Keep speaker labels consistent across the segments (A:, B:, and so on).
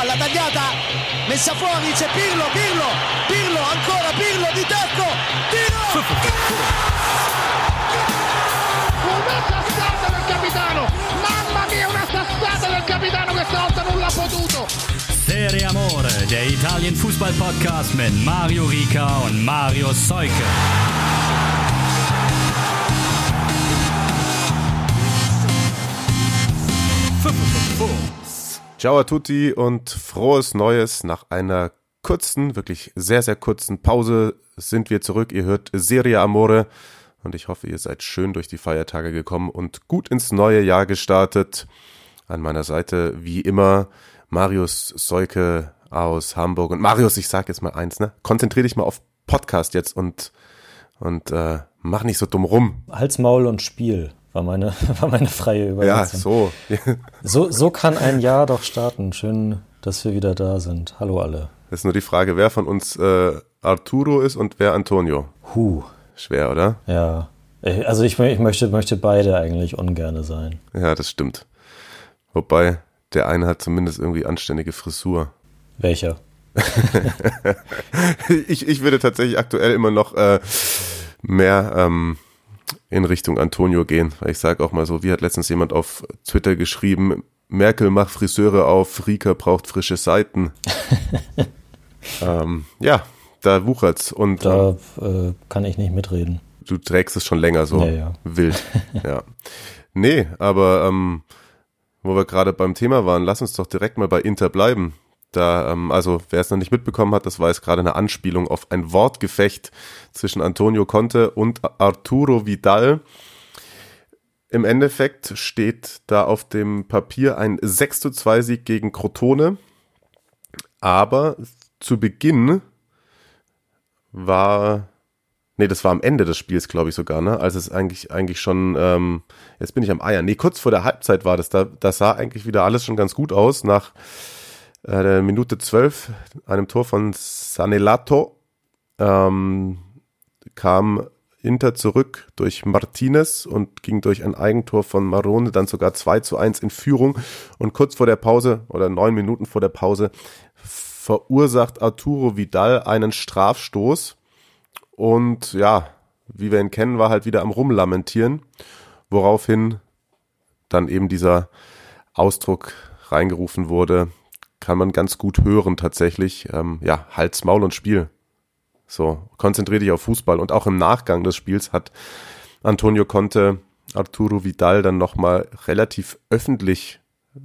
A: palla tagliata, messa fuori, c'è Pirlo, Pirlo, Pirlo, ancora Pirlo di tacco, tiro!
B: Una sassata del capitano! Mamma mia, una sassata del capitano questa volta non l'ha potuto!
C: Serie Amore, der Italien Fußball Podcast mit Mario Rica und Mario Seuke.
D: Ciao a tutti und frohes Neues. Nach einer kurzen, wirklich sehr, sehr kurzen Pause sind wir zurück. Ihr hört Serie Amore und ich hoffe, ihr seid schön durch die Feiertage gekommen und gut ins neue Jahr gestartet. An meiner Seite, wie immer, Marius Seuke aus Hamburg. Und Marius, ich sag jetzt mal eins, ne? Konzentrier dich mal auf Podcast jetzt und, und äh, mach nicht so dumm rum.
E: Hals, Maul und Spiel war meine, war meine freie Übersetzung.
D: Ja, so.
E: so. So kann ein Jahr doch starten. Schön, dass wir wieder da sind. Hallo alle.
D: Das ist nur die Frage, wer von uns äh, Arturo ist und wer Antonio.
E: Huh.
D: Schwer, oder?
E: Ja. Also ich, ich möchte, möchte beide eigentlich ungerne sein.
D: Ja, das stimmt. Wobei, der eine hat zumindest irgendwie anständige Frisur.
E: Welcher?
D: ich, ich würde tatsächlich aktuell immer noch äh, mehr ähm, in Richtung Antonio gehen. Weil ich sage auch mal so, wie hat letztens jemand auf Twitter geschrieben, Merkel macht Friseure auf, Rika braucht frische Seiten. ähm, ja, da wuchert's. Und,
E: da äh, kann ich nicht mitreden.
D: Du trägst es schon länger so
E: ja, ja.
D: wild. ja. Nee, aber ähm, wo wir gerade beim Thema waren, lass uns doch direkt mal bei Inter bleiben. Da, ähm, also wer es noch nicht mitbekommen hat, das war jetzt gerade eine Anspielung auf ein Wortgefecht zwischen Antonio Conte und Arturo Vidal. Im Endeffekt steht da auf dem Papier ein 6 zu 2 Sieg gegen Crotone. Aber zu Beginn war, nee, das war am Ende des Spiels, glaube ich sogar, ne? Als es eigentlich, eigentlich schon, ähm, jetzt bin ich am Eier. Nee, kurz vor der Halbzeit war das. Da, das sah eigentlich wieder alles schon ganz gut aus. Nach äh, Minute 12, einem Tor von Sanelato, ähm, kam Inter zurück durch Martinez und ging durch ein Eigentor von Marone dann sogar 2 zu 1 in Führung. Und kurz vor der Pause oder neun Minuten vor der Pause verursacht Arturo Vidal einen Strafstoß. Und ja, wie wir ihn kennen, war halt wieder am Rumlamentieren, woraufhin dann eben dieser Ausdruck reingerufen wurde, kann man ganz gut hören tatsächlich. Ähm, ja, Hals, Maul und Spiel. So, konzentriere dich auf Fußball. Und auch im Nachgang des Spiels hat Antonio Conte Arturo Vidal dann nochmal relativ öffentlich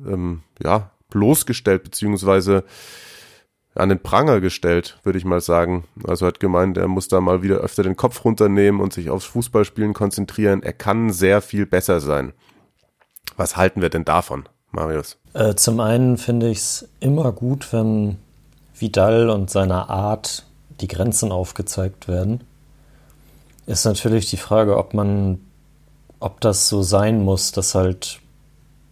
D: ähm, ja, bloßgestellt, beziehungsweise an den Pranger gestellt, würde ich mal sagen. Also hat gemeint, er muss da mal wieder öfter den Kopf runternehmen und sich aufs Fußballspielen konzentrieren. Er kann sehr viel besser sein. Was halten wir denn davon, Marius?
E: Äh, zum einen finde ich es immer gut, wenn Vidal und seiner Art die Grenzen aufgezeigt werden. Ist natürlich die Frage, ob man, ob das so sein muss, dass halt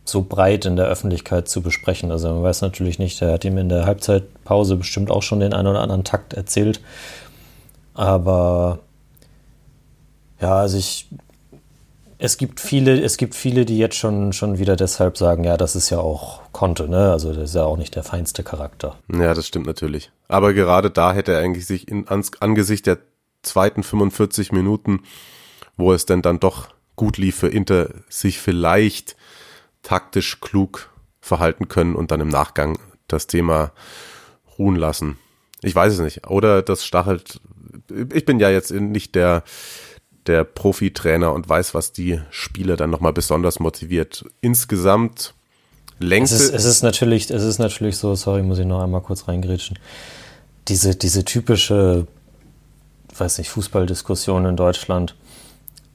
E: so breit in der Öffentlichkeit zu besprechen. Also man weiß natürlich nicht, er hat ihm in der Halbzeitpause bestimmt auch schon den einen oder anderen Takt erzählt. Aber ja, also ich, es gibt viele, es gibt viele, die jetzt schon, schon wieder deshalb sagen, ja, das ist ja auch Konte, ne? Also das ist ja auch nicht der feinste Charakter.
D: Ja, das stimmt natürlich. Aber gerade da hätte er eigentlich sich in, ans, angesichts der zweiten 45 Minuten, wo es denn dann doch gut lief für Inter, sich vielleicht taktisch klug verhalten können und dann im Nachgang das Thema ruhen lassen. Ich weiß es nicht. Oder das stachelt. Ich bin ja jetzt nicht der, der Profi-Trainer und weiß, was die Spieler dann nochmal besonders motiviert. Insgesamt längst.
E: Es ist, es ist natürlich, es ist natürlich so, sorry, muss ich noch einmal kurz reingrätschen. Diese, diese typische, weiß nicht, Fußballdiskussion in Deutschland.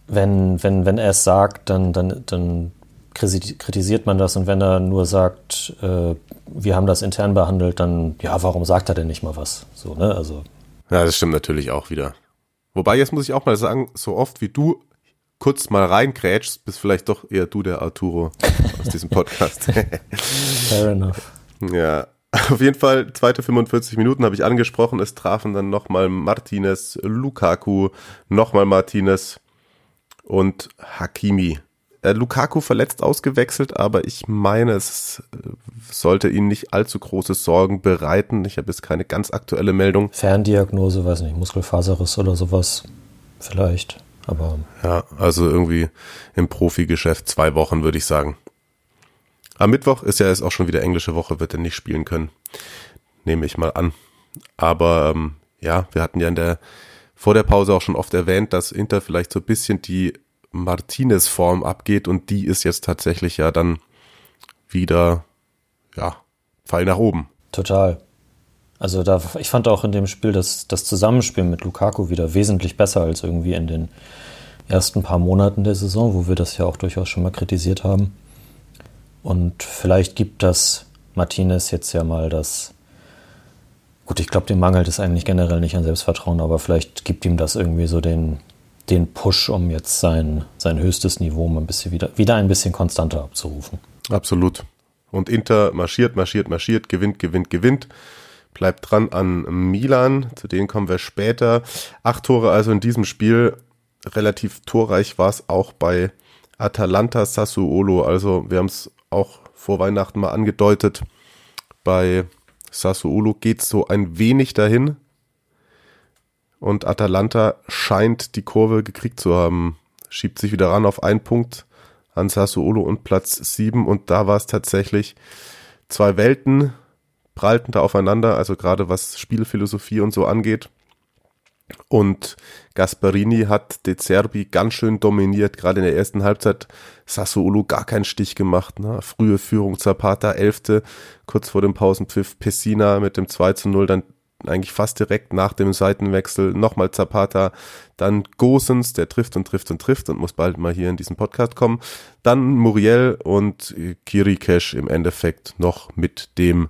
E: Wenn, wenn, wenn er es sagt, dann, dann, dann kritisiert man das und wenn er nur sagt, äh, wir haben das intern behandelt, dann ja, warum sagt er denn nicht mal was? So, ne? Also.
D: Ja, das stimmt natürlich auch wieder. Wobei, jetzt muss ich auch mal sagen, so oft wie du kurz mal reinkrätschst, bist vielleicht doch eher du der Arturo aus diesem Podcast.
E: Fair enough.
D: Ja, auf jeden Fall, zweite 45 Minuten habe ich angesprochen. Es trafen dann nochmal Martinez, Lukaku, nochmal Martinez und Hakimi äh, Lukaku verletzt ausgewechselt, aber ich meine, es äh, sollte ihn nicht allzu große Sorgen bereiten. Ich habe jetzt keine ganz aktuelle Meldung.
E: Ferndiagnose, weiß nicht, Muskelfaserriss oder sowas vielleicht, aber
D: Ja, also irgendwie im Profigeschäft zwei Wochen, würde ich sagen. Am Mittwoch ist ja jetzt auch schon wieder englische Woche, wird er nicht spielen können. Nehme ich mal an. Aber ähm, ja, wir hatten ja in der vor der Pause auch schon oft erwähnt, dass Inter vielleicht so ein bisschen die Martinez-Form abgeht und die ist jetzt tatsächlich ja dann wieder, ja, Fall nach oben.
E: total. Also da, ich fand auch in dem Spiel das, das Zusammenspiel mit Lukaku wieder wesentlich besser als irgendwie in den ersten paar Monaten der Saison, wo wir das ja auch durchaus schon mal kritisiert haben. Und vielleicht gibt das Martinez jetzt ja mal das. Gut, ich glaube, dem mangelt es eigentlich generell nicht an Selbstvertrauen, aber vielleicht gibt ihm das irgendwie so den, den Push, um jetzt sein, sein höchstes Niveau mal ein bisschen wieder, wieder ein bisschen konstanter abzurufen.
D: Absolut. Und Inter marschiert, marschiert, marschiert, gewinnt, gewinnt, gewinnt. Bleibt dran an Milan, zu denen kommen wir später. Acht Tore also in diesem Spiel. Relativ torreich war es auch bei Atalanta Sassuolo. Also wir haben es auch vor Weihnachten mal angedeutet. Bei Sassuolo geht es so ein wenig dahin. Und Atalanta scheint die Kurve gekriegt zu haben. Schiebt sich wieder ran auf einen Punkt an Sassuolo und Platz 7. Und da war es tatsächlich zwei Welten prallten da aufeinander, also gerade was Spielphilosophie und so angeht. Und Gasparini hat De Zerbi ganz schön dominiert, gerade in der ersten Halbzeit Sassuolo gar keinen Stich gemacht. Ne? Frühe Führung Zapata, Elfte, kurz vor dem Pausenpfiff Pessina mit dem 2 zu 0, dann eigentlich fast direkt nach dem Seitenwechsel nochmal Zapata, dann Gosens, der trifft und trifft und trifft und muss bald mal hier in diesen Podcast kommen, dann Muriel und Kirikesh im Endeffekt noch mit dem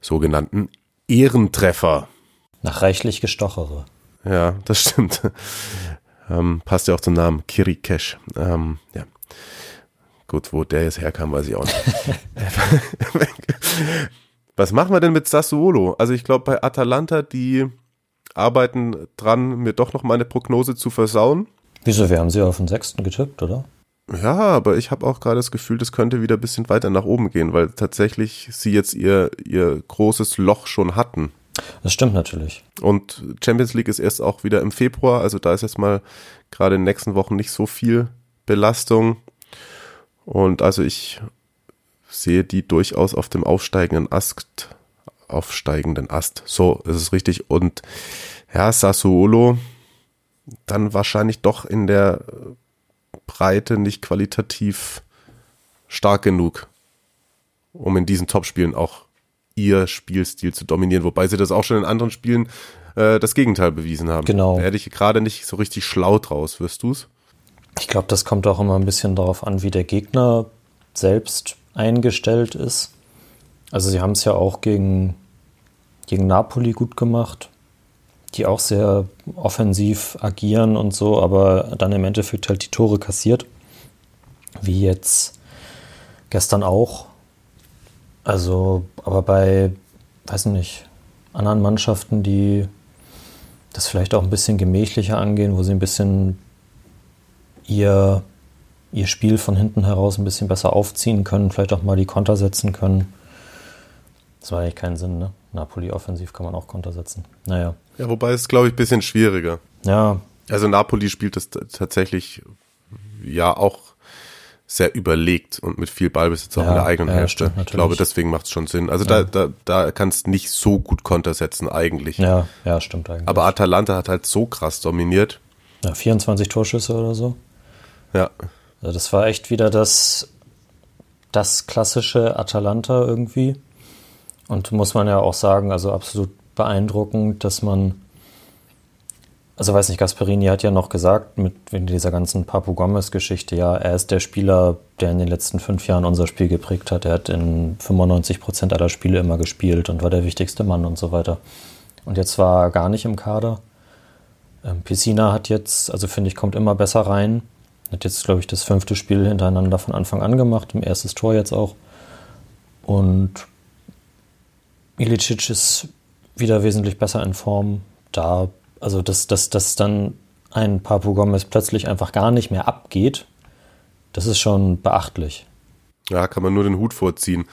D: sogenannten Ehrentreffer.
E: Nach reichlich Gestochere.
D: Ja, das stimmt. Ähm, passt ja auch zum Namen Kirikesh. Ähm, ja. Gut, wo der jetzt herkam, weiß ich auch nicht. Was machen wir denn mit Sassuolo? Also ich glaube bei Atalanta, die arbeiten dran, mir doch noch meine Prognose zu versauen.
E: Wieso, wir haben sie auf den sechsten getippt, oder?
D: Ja, aber ich habe auch gerade das Gefühl, das könnte wieder ein bisschen weiter nach oben gehen, weil tatsächlich sie jetzt ihr, ihr großes Loch schon hatten.
E: Das stimmt natürlich.
D: Und Champions League ist erst auch wieder im Februar, also da ist jetzt mal gerade in den nächsten Wochen nicht so viel Belastung. Und also ich sehe die durchaus auf dem aufsteigenden Ast, aufsteigenden Ast. So ist es richtig. Und ja, Sassuolo dann wahrscheinlich doch in der Breite nicht qualitativ stark genug, um in diesen Topspielen auch ihr Spielstil zu dominieren, wobei sie das auch schon in anderen Spielen äh, das Gegenteil bewiesen haben.
E: Genau.
D: Da hätte ich gerade nicht so richtig schlau draus, wirst du's?
E: Ich glaube, das kommt auch immer ein bisschen darauf an, wie der Gegner selbst eingestellt ist. Also sie haben es ja auch gegen, gegen Napoli gut gemacht, die auch sehr offensiv agieren und so, aber dann im Endeffekt halt die Tore kassiert. Wie jetzt gestern auch. Also, aber bei, weiß nicht, anderen Mannschaften, die das vielleicht auch ein bisschen gemächlicher angehen, wo sie ein bisschen ihr, ihr Spiel von hinten heraus ein bisschen besser aufziehen können, vielleicht auch mal die Konter setzen können. Das war eigentlich keinen Sinn, ne? Napoli offensiv kann man auch Konter setzen. Naja.
D: Ja, wobei es, glaube ich, ein bisschen schwieriger.
E: Ja,
D: Also Napoli spielt das tatsächlich ja auch sehr überlegt und mit viel Ballbesitz auch
E: Ja,
D: in der eigenen
E: ja,
D: Hälfte.
E: stimmt,
D: ich glaube, deswegen macht es schon Sinn. Also da, da, da kannst du nicht so gut Konter setzen eigentlich.
E: ja, ja, stimmt eigentlich.
D: Aber Atalanta hat halt so krass dominiert.
E: ja, 24 Torschüsse oder so.
D: Ja,
E: Also das war echt wieder das, das klassische Atalanta irgendwie. Und muss man ja auch sagen, also absolut beeindruckend, dass man, also weiß nicht, Gasperini hat ja noch gesagt, mit dieser ganzen Papu Gomez-Geschichte, ja, er ist der Spieler, der in den letzten fünf Jahren unser Spiel geprägt hat. Er hat in 95 Prozent aller Spiele immer gespielt und war der wichtigste Mann und so weiter. Und jetzt war er gar nicht im Kader. Ähm, Piscina hat jetzt, also finde ich, kommt immer besser rein. Hat jetzt, glaube ich, das fünfte Spiel hintereinander von Anfang an gemacht, im erstes Tor jetzt auch. Und Ilicic ist wieder wesentlich besser in Form. Da, also dass, dass, dass dann ein Papu Gomez plötzlich einfach gar nicht mehr abgeht, Das ist schon beachtlich.
D: Ja, kann man nur den Hut vorziehen.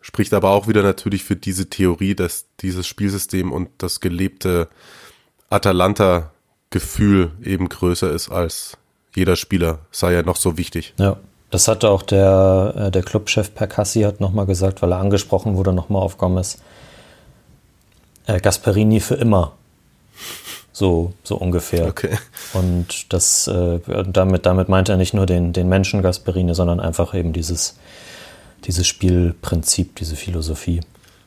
D: Spricht aber auch wieder natürlich für diese Theorie, dass dieses Spielsystem und das gelebte Atalanta-Gefühl eben größer ist als jeder Spieler, sei ja noch so wichtig.
E: Ja, das hat auch der, äh, der Clubchef Percassi hat nochmal gesagt, weil er angesprochen wurde nochmal auf Gomez. Äh, Gasperini für immer. So, so ungefähr.
D: Okay.
E: Und das, äh, damit, damit meint er nicht nur den, den Menschen Gasperini, sondern einfach eben dieses, dieses Spielprinzip, diese Philosophie.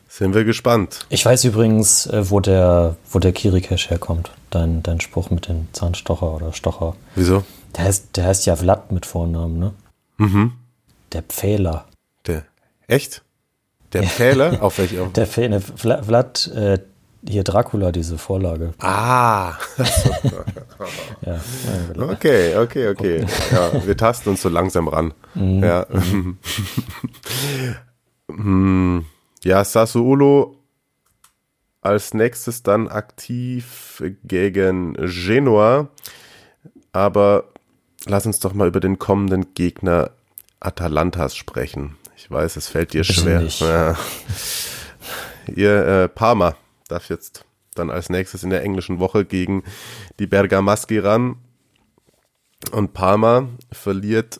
D: Sind wir gespannt.
E: Ich weiß übrigens, äh, wo der, wo der Kirikesh herkommt. Dein, dein Spruch mit dem Zahnstocher oder Stocher.
D: Wieso?
E: Der heißt, der heißt ja Vlad mit Vornamen, ne?
D: Mhm.
E: Der Pfähler.
D: Der, echt? Der Pfähler? auf welche? Auf?
E: Der Pfähler, Vlad, Vlad äh, hier Dracula, diese Vorlage.
D: Ah.
E: Ja, ja,
D: Okay, okay, okay. Ja, wir tasten uns so langsam ran. Ja. Hm, ja, Sassuolo als nächstes dann aktiv gegen Genua. Aber lass uns doch mal über den kommenden Gegner Atalantas sprechen. Ich weiß, es fällt dir schwer. Ja. Ihr äh, Parma darf jetzt dann als nächstes in der englischen Woche gegen die Bergamaschi ran. Und Parma verliert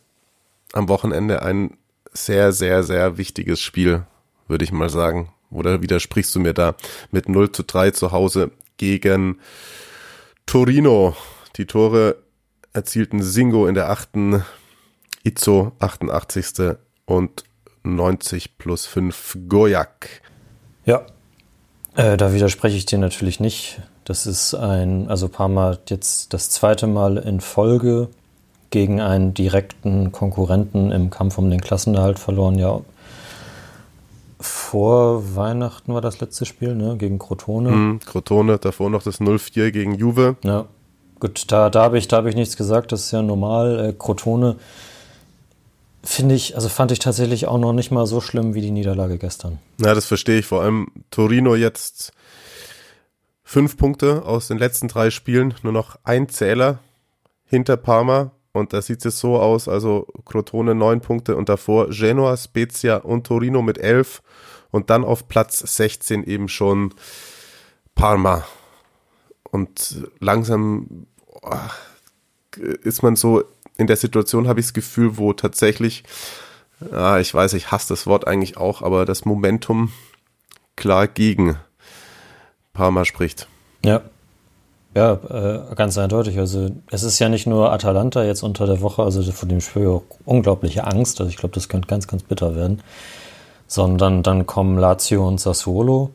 D: am Wochenende ein sehr, sehr, sehr wichtiges Spiel, würde ich mal sagen. Oder widersprichst du mir da mit 0 zu 3 zu Hause gegen Torino? Die Tore erzielten Singo in der achten, Izzo 88. und 90 plus 5 Gojak.
E: Ja, äh, da widerspreche ich dir natürlich nicht. Das ist ein, also Parma hat jetzt das zweite Mal in Folge gegen einen direkten Konkurrenten im Kampf um den Klassenerhalt verloren. Ja, vor Weihnachten war das letzte Spiel, ne? Gegen Crotone.
D: Hm, Crotone, davor noch das 0-4 gegen Juve.
E: Ja, gut, da, da habe ich, hab ich nichts gesagt, das ist ja normal. Äh, Crotone finde ich, also fand ich tatsächlich auch noch nicht mal so schlimm wie die Niederlage gestern.
D: Ja, das verstehe ich. Vor allem Torino jetzt fünf Punkte aus den letzten drei Spielen, nur noch ein Zähler hinter Parma. Und da sieht es so aus, also Crotone neun Punkte und davor Genoa, Spezia und Torino mit elf und dann auf Platz 16 eben schon Parma. Und langsam ist man so in der Situation, habe ich das Gefühl, wo tatsächlich, ah, ich weiß, ich hasse das Wort eigentlich auch, aber das Momentum klar gegen Parma spricht.
E: Ja. Ja, äh, ganz eindeutig. Also es ist ja nicht nur Atalanta jetzt unter der Woche, also von dem Spiel auch unglaubliche Angst. Also ich glaube, das könnte ganz, ganz bitter werden. Sondern dann kommen Lazio und Sassuolo.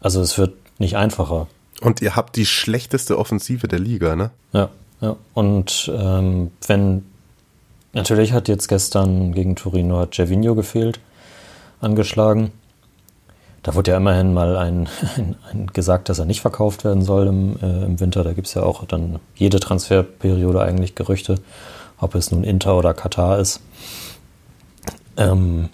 E: Also es wird nicht einfacher.
D: Und ihr habt die schlechteste Offensive der Liga, ne?
E: Ja, ja. Und ähm, wenn natürlich hat jetzt gestern gegen Torino hat Gervinho gefehlt, angeschlagen. Da wurde ja immerhin mal ein, ein, ein gesagt, dass er nicht verkauft werden soll im, äh, im Winter. Da gibt es ja auch dann jede Transferperiode eigentlich Gerüchte, ob es nun Inter oder Katar ist. Ähm,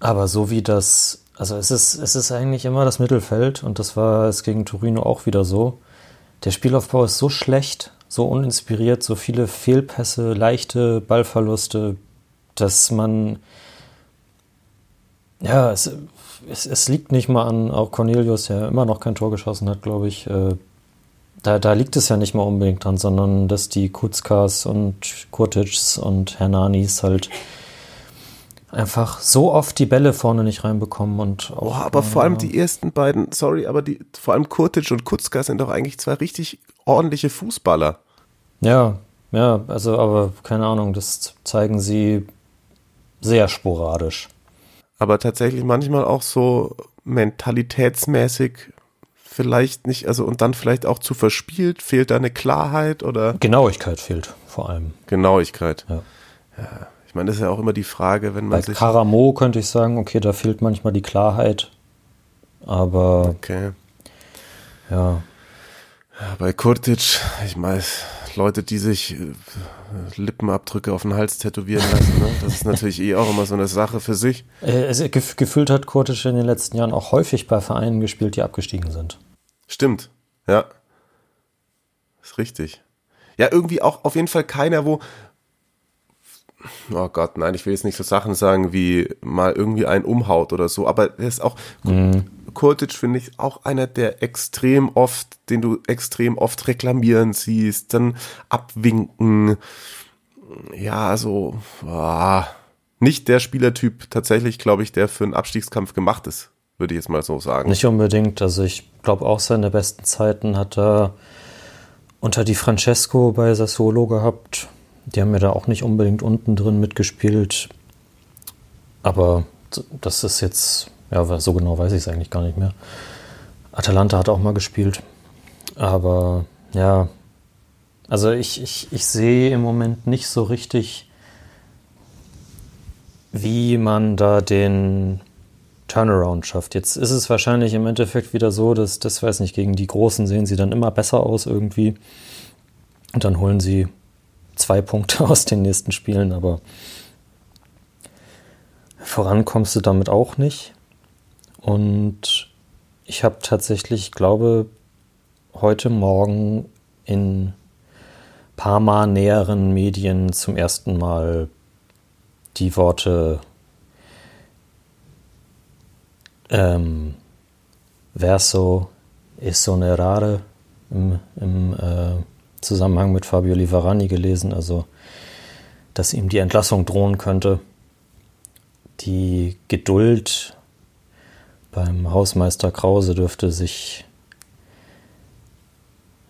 E: aber so wie das, also es ist, es ist eigentlich immer das Mittelfeld und das war es gegen Torino auch wieder so. Der Spielaufbau ist so schlecht, so uninspiriert, so viele Fehlpässe, leichte Ballverluste, dass man ja, es, es, es, liegt nicht mal an auch Cornelius, der immer noch kein Tor geschossen hat, glaube ich. Äh, da, da liegt es ja nicht mal unbedingt dran, sondern dass die Kutzkas und Kurtics und Hernanis halt einfach so oft die Bälle vorne nicht reinbekommen und auch,
D: oh, aber vor allem die ersten beiden, sorry, aber die vor allem Kurtic und Kutzka sind doch eigentlich zwei richtig ordentliche Fußballer.
E: Ja, ja, also aber keine Ahnung, das zeigen sie sehr sporadisch
D: aber tatsächlich manchmal auch so mentalitätsmäßig vielleicht nicht, also und dann vielleicht auch zu verspielt, fehlt da eine Klarheit oder?
E: Genauigkeit fehlt vor allem.
D: Genauigkeit.
E: Ja.
D: ja. Ich meine, das ist ja auch immer die Frage, wenn man
E: Bei
D: sich.
E: Karamo könnte ich sagen, okay, da fehlt manchmal die Klarheit, aber.
D: Okay.
E: Ja.
D: bei Kurtic, ich meine, Leute, die sich äh, Lippenabdrücke auf den Hals tätowieren lassen. Ne? Das ist natürlich eh auch immer so eine Sache für sich.
E: Äh, es, gef gefühlt hat Kurtic in den letzten Jahren auch häufig bei Vereinen gespielt, die abgestiegen sind.
D: Stimmt, ja. Ist richtig. ja, irgendwie auch auf jeden Fall keiner, wo, oh Gott, nein, ich will jetzt nicht so Sachen sagen wie mal irgendwie einen umhaut oder so, aber er ist auch, mhm. Kurtic finde ich auch einer, der extrem oft, den du extrem oft reklamieren siehst, dann abwinken, ja, so, ah, nicht der Spielertyp tatsächlich, glaube ich, der für einen Abstiegskampf gemacht ist, würde ich jetzt mal so sagen.
E: Nicht unbedingt, also ich glaube auch seine besten Zeiten hat er unter die Francesco bei Sassuolo gehabt die haben ja da auch nicht unbedingt unten drin mitgespielt. Aber das ist jetzt, ja, so genau weiß ich es eigentlich gar nicht mehr. Atalanta hat auch mal gespielt. Aber ja, also ich, ich, ich sehe im Moment nicht so richtig, wie man da den Turnaround schafft. Jetzt ist es wahrscheinlich im Endeffekt wieder so, dass, das weiß nicht, gegen die Großen sehen sie dann immer besser aus irgendwie. Und dann holen sie zwei Punkte aus den nächsten Spielen, aber voran kommst du damit auch nicht. Und ich habe tatsächlich, ich glaube, heute Morgen in Parma näheren Medien zum ersten Mal die Worte ähm, Verso esonerare im, im äh, Zusammenhang mit Fabio Liverani gelesen, also dass ihm die Entlassung drohen könnte. Die Geduld beim Hausmeister Krause dürfte sich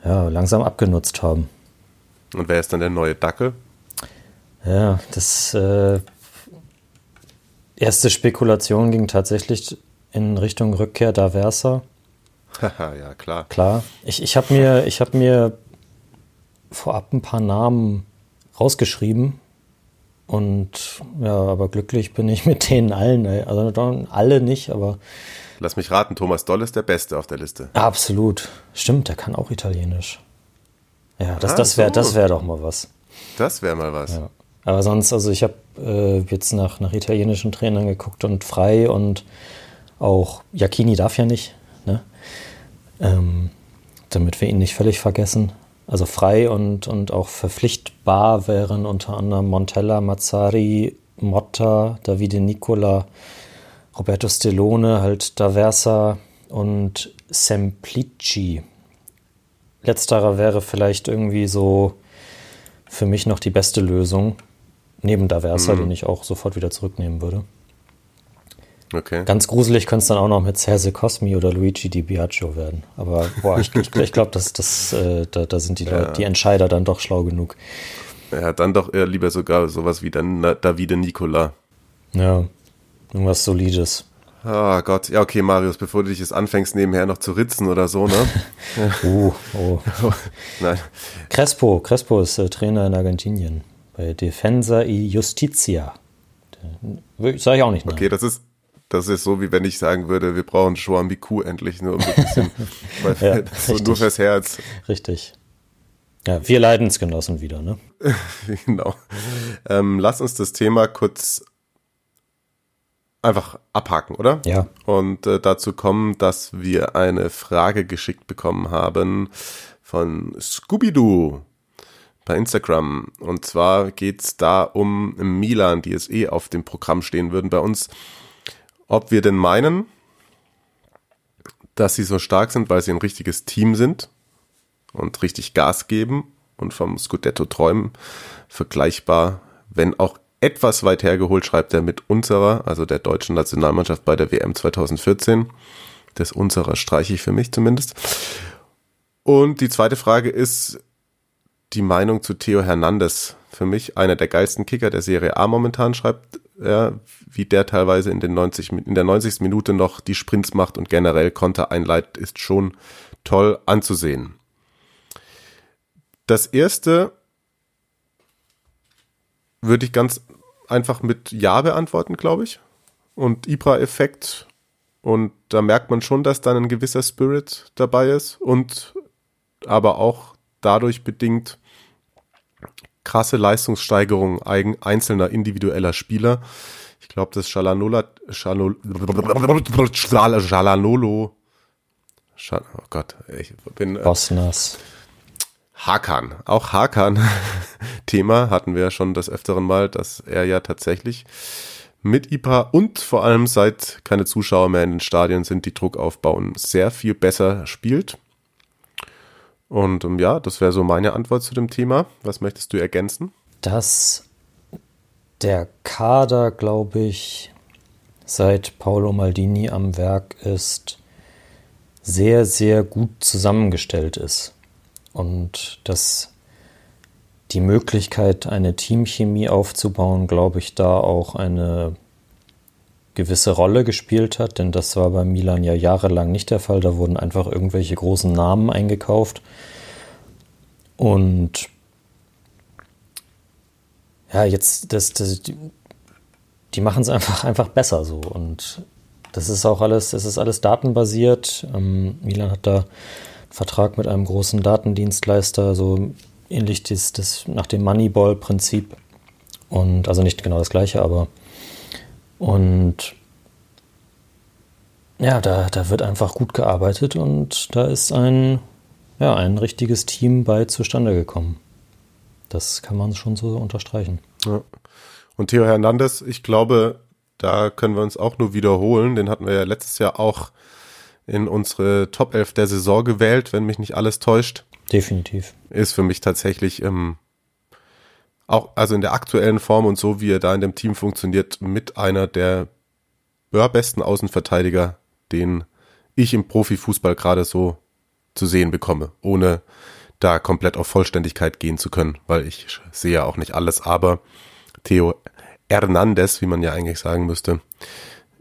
E: ja, langsam abgenutzt haben.
D: Und wer ist dann der neue Dackel?
E: Ja, das äh, erste Spekulation ging tatsächlich in Richtung Rückkehr Daversa.
D: ja, klar.
E: Klar. Ich, ich habe mir, hab mir vorab ein paar Namen rausgeschrieben. Und ja, aber glücklich bin ich mit denen allen. Also alle nicht, aber.
D: Lass mich raten, Thomas Doll ist der Beste auf der Liste.
E: Absolut. Stimmt, der kann auch Italienisch. Ja, das, ah, das wäre so. wär doch mal was.
D: Das wäre mal was. Ja.
E: Aber sonst, also ich habe äh, jetzt nach, nach italienischen Trainern geguckt und frei und auch Jacchini darf ja nicht, ne? Ähm, damit wir ihn nicht völlig vergessen. Also frei und, und auch verpflichtbar wären unter anderem Montella, Mazzari, Motta, Davide Nicola, Roberto Stellone, halt Daversa und Semplici. Letzterer wäre vielleicht irgendwie so für mich noch die beste Lösung, neben Daversa, mhm. den ich auch sofort wieder zurücknehmen würde.
D: Okay.
E: Ganz gruselig könnte es dann auch noch mit Serse Cosmi oder Luigi Di Biagio werden. Aber boah, ich, ich, ich glaube, das, das, äh, da, da sind die, ja. Leute, die Entscheider dann doch schlau genug.
D: Ja, dann doch eher lieber sogar sowas wie dann Davide Nicola.
E: Ja, irgendwas Solides.
D: Ah oh Gott, ja okay, Marius, bevor du dich jetzt anfängst, nebenher noch zu ritzen oder so, ne?
E: uh, oh. Nein. Crespo, Crespo ist äh, Trainer in Argentinien bei Defensa y Justicia. Sag ich auch nicht.
D: Nein. Okay, das ist, das ist so, wie wenn ich sagen würde, wir brauchen Miku endlich, nur um ein bisschen, ja, so nur fürs Herz.
E: Richtig. Ja, wir Leidensgenossen wieder, ne?
D: genau. Ähm, lass uns das Thema kurz einfach abhaken, oder?
E: Ja.
D: Und äh, dazu kommen, dass wir eine Frage geschickt bekommen haben von Scooby-Doo bei Instagram. Und zwar geht's da um Milan, die es eh auf dem Programm stehen würden. Bei uns ob wir denn meinen, dass sie so stark sind, weil sie ein richtiges Team sind und richtig Gas geben und vom Scudetto träumen, vergleichbar, wenn auch etwas weit hergeholt, schreibt er mit unserer, also der deutschen Nationalmannschaft bei der WM 2014. Das unserer streiche ich für mich zumindest. Und die zweite Frage ist die Meinung zu Theo Hernandez. Für mich einer der geilsten Kicker der Serie A momentan, schreibt ja, wie der teilweise in, den 90, in der 90. Minute noch die Sprints macht und generell Konter einleitet, ist schon toll anzusehen. Das erste würde ich ganz einfach mit Ja beantworten, glaube ich. Und Ibra-Effekt. Und da merkt man schon, dass dann ein gewisser Spirit dabei ist und aber auch dadurch bedingt, krasse Leistungssteigerung einzelner individueller Spieler. Ich glaube, das Schalanolo, Schalanolo, oh Gott, ich bin.
E: Bosnas.
D: Hakan. Auch Hakan Thema hatten wir ja schon des öfteren Mal, dass er ja tatsächlich mit IPA und vor allem seit keine Zuschauer mehr in den Stadien sind, die Druck aufbauen, sehr viel besser spielt. Und ähm, ja, das wäre so meine Antwort zu dem Thema. Was möchtest du ergänzen?
E: Dass der Kader, glaube ich, seit Paolo Maldini am Werk ist, sehr, sehr gut zusammengestellt ist. Und dass die Möglichkeit, eine Teamchemie aufzubauen, glaube ich, da auch eine gewisse Rolle gespielt hat, denn das war bei Milan ja jahrelang nicht der Fall. Da wurden einfach irgendwelche großen Namen eingekauft. Und ja, jetzt, das, das, die, die machen es einfach, einfach besser so. Und das ist auch alles, das ist alles datenbasiert. Ähm, Milan hat da einen Vertrag mit einem großen Datendienstleister, so ähnlich das, das nach dem Moneyball-Prinzip. Und also nicht genau das gleiche, aber und ja, da, da wird einfach gut gearbeitet und da ist ein, ja, ein richtiges Team bei zustande gekommen. Das kann man schon so unterstreichen. Ja.
D: Und Theo Hernandez, ich glaube, da können wir uns auch nur wiederholen. Den hatten wir ja letztes Jahr auch in unsere Top 11 der Saison gewählt, wenn mich nicht alles täuscht.
E: Definitiv.
D: Ist für mich tatsächlich ähm, auch, also in der aktuellen Form und so, wie er da in dem Team funktioniert, mit einer der besten Außenverteidiger, den ich im Profifußball gerade so zu sehen bekomme, ohne da komplett auf Vollständigkeit gehen zu können, weil ich sehe ja auch nicht alles, aber Theo Hernandez, wie man ja eigentlich sagen müsste,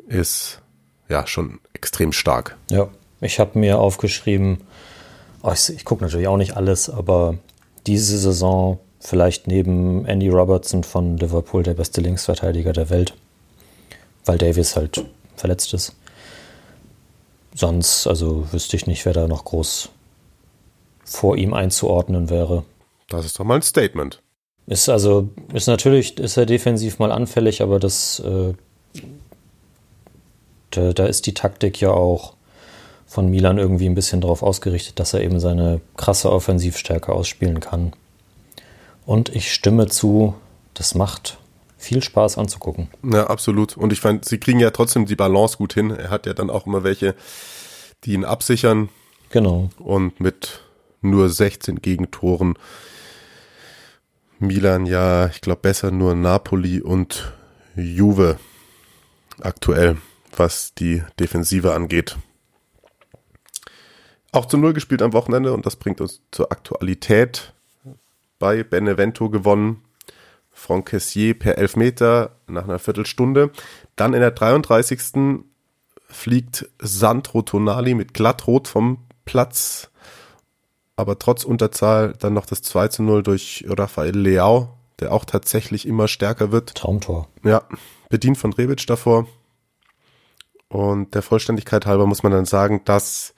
D: ist ja schon extrem stark.
E: Ja, ich habe mir aufgeschrieben, oh, ich, ich gucke natürlich auch nicht alles, aber diese Saison vielleicht neben Andy Robertson von Liverpool der beste Linksverteidiger der Welt, weil Davis halt verletzt ist. Sonst, also wüsste ich nicht, wer da noch groß vor ihm einzuordnen wäre.
D: Das ist doch mal ein Statement.
E: Ist also, ist natürlich, ist er defensiv mal anfällig, aber das, äh, da, da ist die Taktik ja auch von Milan irgendwie ein bisschen darauf ausgerichtet, dass er eben seine krasse Offensivstärke ausspielen kann. Und ich stimme zu, das macht viel Spaß anzugucken.
D: Ja, absolut. Und ich fand, sie kriegen ja trotzdem die Balance gut hin. Er hat ja dann auch immer welche, die ihn absichern.
E: Genau.
D: Und mit nur 16 Gegentoren Milan ja, ich glaube, besser nur Napoli und Juve aktuell, was die Defensive angeht. Auch zu Null gespielt am Wochenende und das bringt uns zur Aktualität. Bei Benevento gewonnen. Franck Cassier per Elfmeter nach einer Viertelstunde. Dann in der 33. fliegt Sandro Tonali mit glattrot vom Platz. Aber trotz Unterzahl dann noch das 2 zu 0 durch Rafael Leao, der auch tatsächlich immer stärker wird.
E: Traumtor.
D: Ja, bedient von Rebic davor. Und der Vollständigkeit halber muss man dann sagen, dass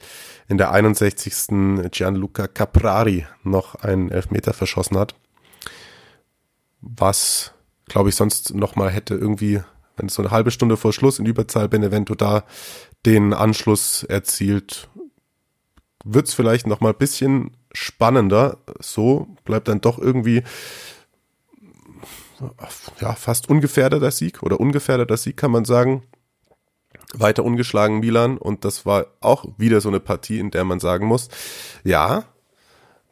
D: in der 61. Gianluca Caprari noch einen Elfmeter verschossen hat. Was, glaube ich, sonst nochmal hätte irgendwie, wenn es so eine halbe Stunde vor Schluss in Überzahl Benevento da den Anschluss erzielt, wird es vielleicht nochmal ein bisschen spannender. So bleibt dann doch irgendwie ja, fast ungefährdeter Sieg oder ungefährdeter Sieg, kann man sagen weiter ungeschlagen Milan und das war auch wieder so eine Partie, in der man sagen muss, ja,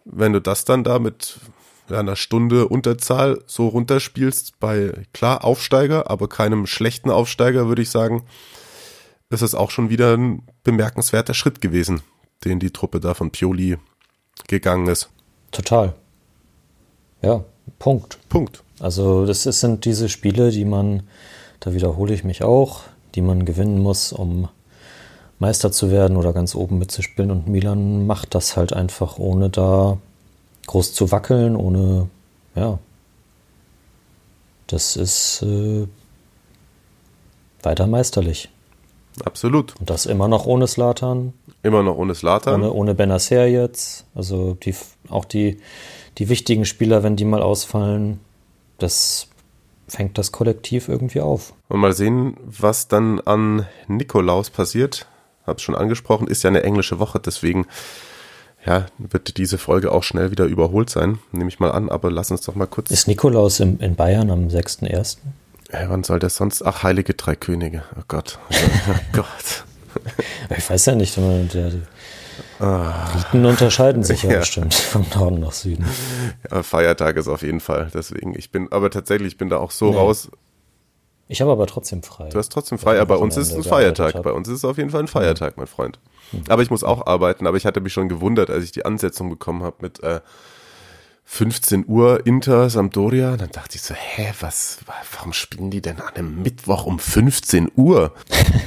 D: wenn du das dann da mit einer Stunde Unterzahl so runterspielst bei klar Aufsteiger, aber keinem schlechten Aufsteiger, würde ich sagen, ist es auch schon wieder ein bemerkenswerter Schritt gewesen, den die Truppe da von Pioli gegangen ist.
E: Total. Ja, Punkt.
D: Punkt.
E: Also das sind diese Spiele, die man, da wiederhole ich mich auch, die man gewinnen muss, um Meister zu werden oder ganz oben mitzuspielen. Und Milan macht das halt einfach, ohne da groß zu wackeln, ohne, ja. Das ist äh, weiter meisterlich.
D: Absolut.
E: Und das immer noch ohne Slatan.
D: Immer noch ohne Slatan.
E: Ohne, ohne Benacer jetzt. Also die, auch die, die wichtigen Spieler, wenn die mal ausfallen, das fängt das Kollektiv irgendwie auf.
D: Und mal sehen, was dann an Nikolaus passiert. Hab's schon angesprochen, ist ja eine englische Woche, deswegen ja, wird diese Folge auch schnell wieder überholt sein, nehme ich mal an, aber lass uns doch mal kurz.
E: Ist Nikolaus in, in Bayern am 6.1.?
D: Ja, wann soll der sonst? Ach, Heilige Drei Könige. Oh Gott. Oh Gott.
E: Ich weiß ja nicht, der, Riten unterscheiden sich ja, ja, bestimmt von Norden nach Süden.
D: Ja, Feiertag ist auf jeden Fall. Deswegen, ich bin, aber tatsächlich, ich bin da auch so nee. raus.
E: Ich habe aber trotzdem frei.
D: Du hast trotzdem frei, aber bei uns ist es ein Feiertag. Bei uns ist es auf jeden Fall ein Feiertag, mein Freund. Mhm. Aber ich muss auch arbeiten, aber ich hatte mich schon gewundert, als ich die Ansetzung bekommen habe mit äh, 15 Uhr Inter Sampdoria. Dann dachte ich so, hä, was, warum spielen die denn an einem Mittwoch um 15 Uhr?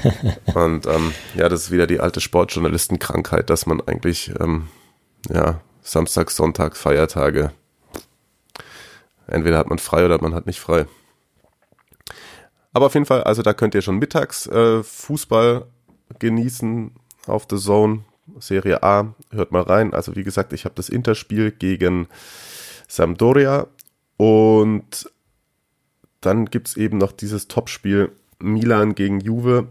D: und ähm, ja, das ist wieder die alte Sportjournalistenkrankheit, dass man eigentlich, ähm, ja, Samstag, Sonntag, Feiertage, entweder hat man frei oder man hat nicht frei. Aber auf jeden Fall, also da könnt ihr schon mittags äh, Fußball genießen auf The Zone. Serie A, hört mal rein. Also wie gesagt, ich habe das Interspiel gegen Sampdoria. Und dann gibt es eben noch dieses Topspiel Milan gegen Juve,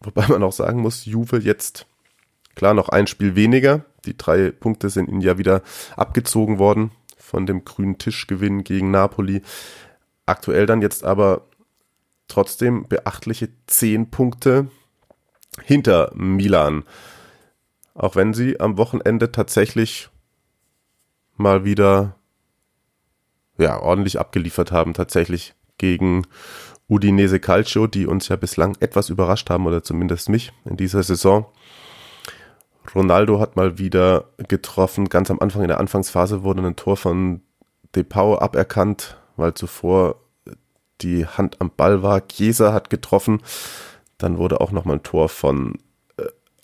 D: wobei man auch sagen muss, Juve jetzt klar noch ein Spiel weniger. Die drei Punkte sind ihnen ja wieder abgezogen worden von dem grünen Tischgewinn gegen Napoli. Aktuell dann jetzt aber trotzdem beachtliche zehn Punkte hinter Milan. Auch wenn sie am Wochenende tatsächlich mal wieder ja, ordentlich abgeliefert haben, tatsächlich gegen Udinese Calcio, die uns ja bislang etwas überrascht haben, oder zumindest mich in dieser Saison. Ronaldo hat mal wieder getroffen. Ganz am Anfang in der Anfangsphase wurde ein Tor von Depau aberkannt, weil zuvor die Hand am Ball war. Chiesa hat getroffen. Dann wurde auch nochmal ein Tor von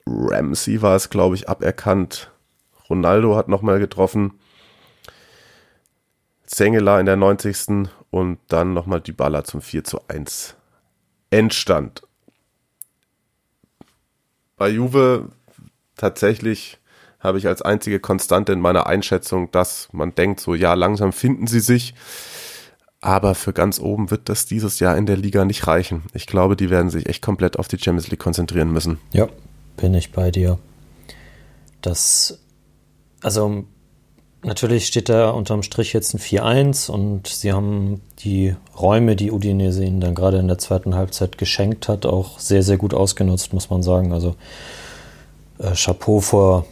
D: Ramsey, war es, glaube ich, aberkannt. Ronaldo hat nochmal getroffen. Zengela in der 90. und dann nochmal die Baller zum 4 zu 1. Endstand. Bei Juve tatsächlich habe ich als einzige Konstante in meiner Einschätzung, dass man denkt, so ja, langsam finden sie sich. Aber für ganz oben wird das dieses Jahr in der Liga nicht reichen. Ich glaube, die werden sich echt komplett auf die Champions League konzentrieren müssen.
E: Ja, bin ich bei dir. Das, also Natürlich steht da unterm Strich jetzt ein 4-1 und sie haben die Räume, die Udinese ihnen dann gerade in der zweiten Halbzeit geschenkt hat, auch sehr, sehr gut ausgenutzt, muss man sagen. Also äh, Chapeau vor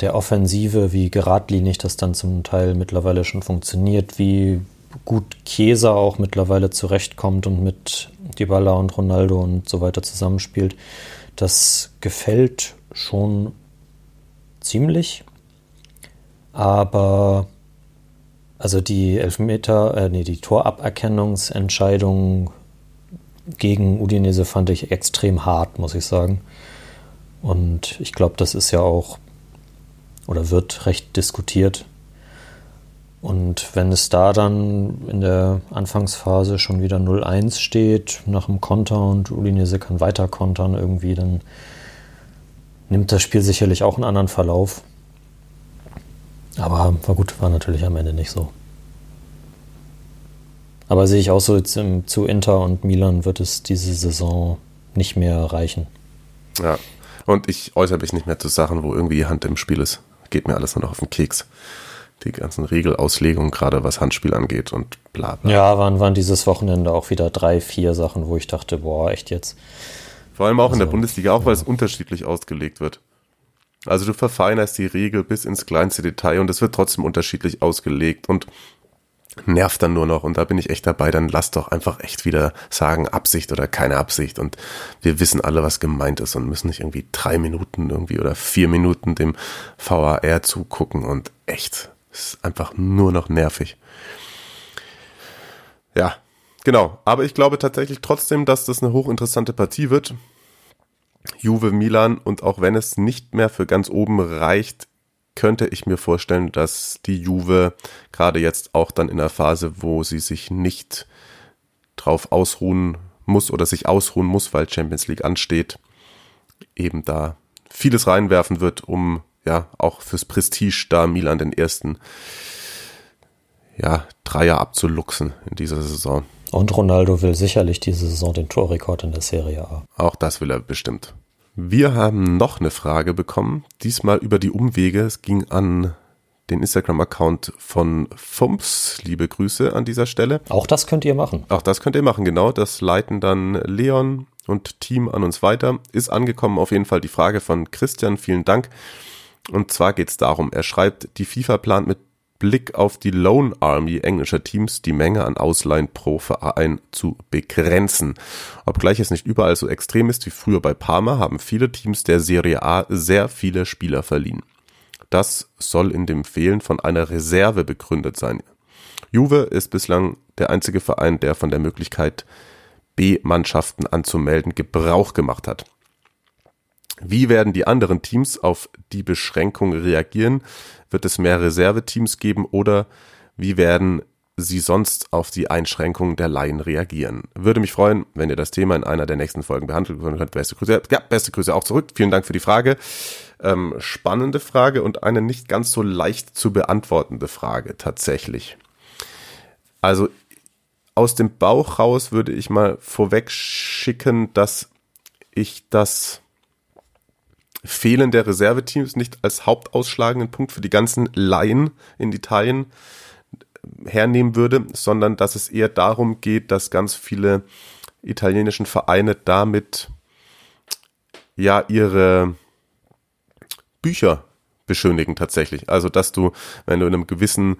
E: der Offensive, wie geradlinig das dann zum Teil mittlerweile schon funktioniert, wie gut Chiesa auch mittlerweile zurechtkommt und mit Dybala und Ronaldo und so weiter zusammenspielt. Das gefällt schon ziemlich. Aber also die Elfmeter, äh, nee, die Toraberkennungsentscheidung gegen Udinese fand ich extrem hart, muss ich sagen. Und ich glaube, das ist ja auch oder wird recht diskutiert. Und wenn es da dann in der Anfangsphase schon wieder 0-1 steht, nach dem Konter und Udinese kann weiter kontern irgendwie, dann nimmt das Spiel sicherlich auch einen anderen Verlauf. Aber war gut, war natürlich am Ende nicht so. Aber sehe ich auch so, jetzt im, zu Inter und Milan wird es diese Saison nicht mehr reichen.
D: Ja, und ich äußere mich nicht mehr zu Sachen, wo irgendwie Hand im Spiel ist. Geht mir alles nur noch auf den Keks. Die ganzen Regelauslegungen, gerade was Handspiel angeht und bla bla.
E: Ja, waren, waren dieses Wochenende auch wieder drei, vier Sachen, wo ich dachte, boah, echt jetzt.
D: Vor allem auch also, in der also, Bundesliga, auch weil es unterschiedlich ausgelegt wird. Also du verfeinerst die Regel bis ins kleinste Detail und es wird trotzdem unterschiedlich ausgelegt und nervt dann nur noch und da bin ich echt dabei, dann lass doch einfach echt wieder sagen, Absicht oder keine Absicht und wir wissen alle, was gemeint ist und müssen nicht irgendwie drei Minuten irgendwie oder vier Minuten dem VAR zugucken und echt, ist einfach nur noch nervig. Ja, genau, aber ich glaube tatsächlich trotzdem, dass das eine hochinteressante Partie wird Juve Milan und auch wenn es nicht mehr für ganz oben reicht, könnte ich mir vorstellen, dass die Juve gerade jetzt auch dann in der Phase, wo sie sich nicht drauf ausruhen muss oder sich ausruhen muss, weil Champions League ansteht, eben da vieles reinwerfen wird, um ja auch fürs Prestige da Milan den ersten ja, Dreier abzuluxen in dieser Saison.
E: Und Ronaldo will sicherlich diese Saison den Torrekord in der Serie A.
D: Auch das will er bestimmt. Wir haben noch eine Frage bekommen, diesmal über die Umwege. Es ging an den Instagram-Account von Fumps. Liebe Grüße an dieser Stelle.
E: Auch das könnt ihr machen.
D: Auch das könnt ihr machen, genau. Das leiten dann Leon und Team an uns weiter. Ist angekommen auf jeden Fall die Frage von Christian. Vielen Dank. Und zwar geht es darum, er schreibt, die FIFA plant mit Blick auf die Lone Army englischer Teams die Menge an Ausleihen pro Verein zu begrenzen. Obgleich es nicht überall so extrem ist wie früher bei Parma, haben viele Teams der Serie A sehr viele Spieler verliehen. Das soll in dem Fehlen von einer Reserve begründet sein. Juve ist bislang der einzige Verein, der von der Möglichkeit, B-Mannschaften anzumelden, Gebrauch gemacht hat. Wie werden die anderen Teams auf die Beschränkung reagieren? Wird es mehr Reserveteams geben oder wie werden sie sonst auf die Einschränkungen der Laien reagieren? Würde mich freuen, wenn ihr das Thema in einer der nächsten Folgen behandeln könnt. Beste Grüße. Ja, beste Grüße auch zurück. Vielen Dank für die Frage. Ähm, spannende Frage und eine nicht ganz so leicht zu beantwortende Frage tatsächlich. Also aus dem Bauch raus würde ich mal vorweg schicken, dass ich das Fehlen der Reserveteams nicht als hauptausschlagenden Punkt für die ganzen Laien in Italien hernehmen würde, sondern dass es eher darum geht, dass ganz viele italienischen Vereine damit ja ihre Bücher beschönigen tatsächlich. Also dass du, wenn du in einem gewissen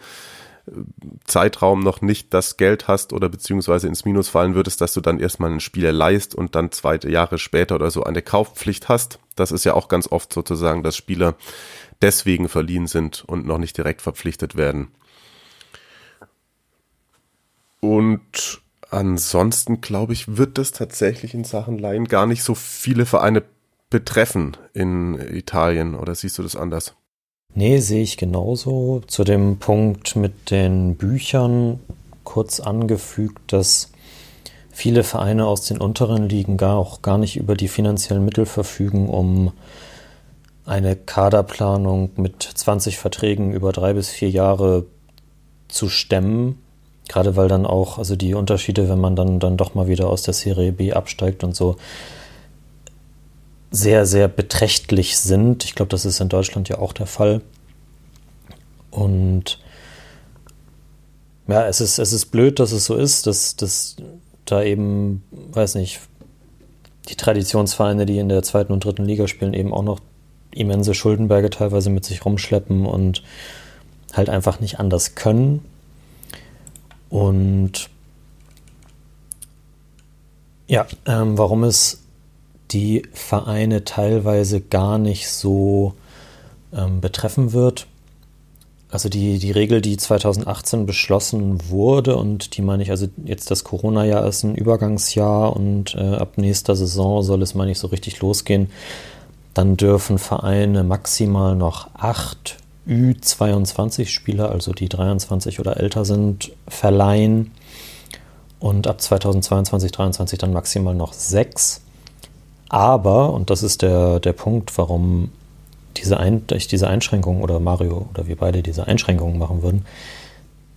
D: Zeitraum noch nicht das Geld hast oder beziehungsweise ins Minus fallen würdest, dass du dann erstmal einen Spieler leist und dann zwei Jahre später oder so eine Kaufpflicht hast. Das ist ja auch ganz oft sozusagen, dass Spieler deswegen verliehen sind und noch nicht direkt verpflichtet werden. Und ansonsten glaube ich, wird das tatsächlich in Sachen Laien gar nicht so viele Vereine betreffen in Italien oder siehst du das anders?
E: Nee, sehe ich genauso. Zu dem Punkt mit den Büchern kurz angefügt, dass viele Vereine aus den unteren Ligen gar auch gar nicht über die finanziellen Mittel verfügen, um eine Kaderplanung mit 20 Verträgen über drei bis vier Jahre zu stemmen. Gerade weil dann auch, also die Unterschiede, wenn man dann, dann doch mal wieder aus der Serie B absteigt und so, sehr, sehr beträchtlich sind. Ich glaube, das ist in Deutschland ja auch der Fall. Und ja, es ist, es ist blöd, dass es so ist, dass, dass da eben, weiß nicht, die Traditionsvereine, die in der zweiten und dritten Liga spielen, eben auch noch immense Schuldenberge teilweise mit sich rumschleppen und halt einfach nicht anders können. Und ja, ähm, warum es die Vereine teilweise gar nicht so ähm, betreffen wird. Also die, die Regel, die 2018 beschlossen wurde und die meine ich, also jetzt das Corona-Jahr ist ein Übergangsjahr und äh, ab nächster Saison soll es, meine ich, so richtig losgehen. Dann dürfen Vereine maximal noch acht Ü22-Spieler, also die 23 oder älter sind, verleihen. Und ab 2022, 2023 dann maximal noch sechs. Aber, und das ist der, der Punkt, warum diese Ein ich diese Einschränkungen oder Mario oder wir beide diese Einschränkungen machen würden,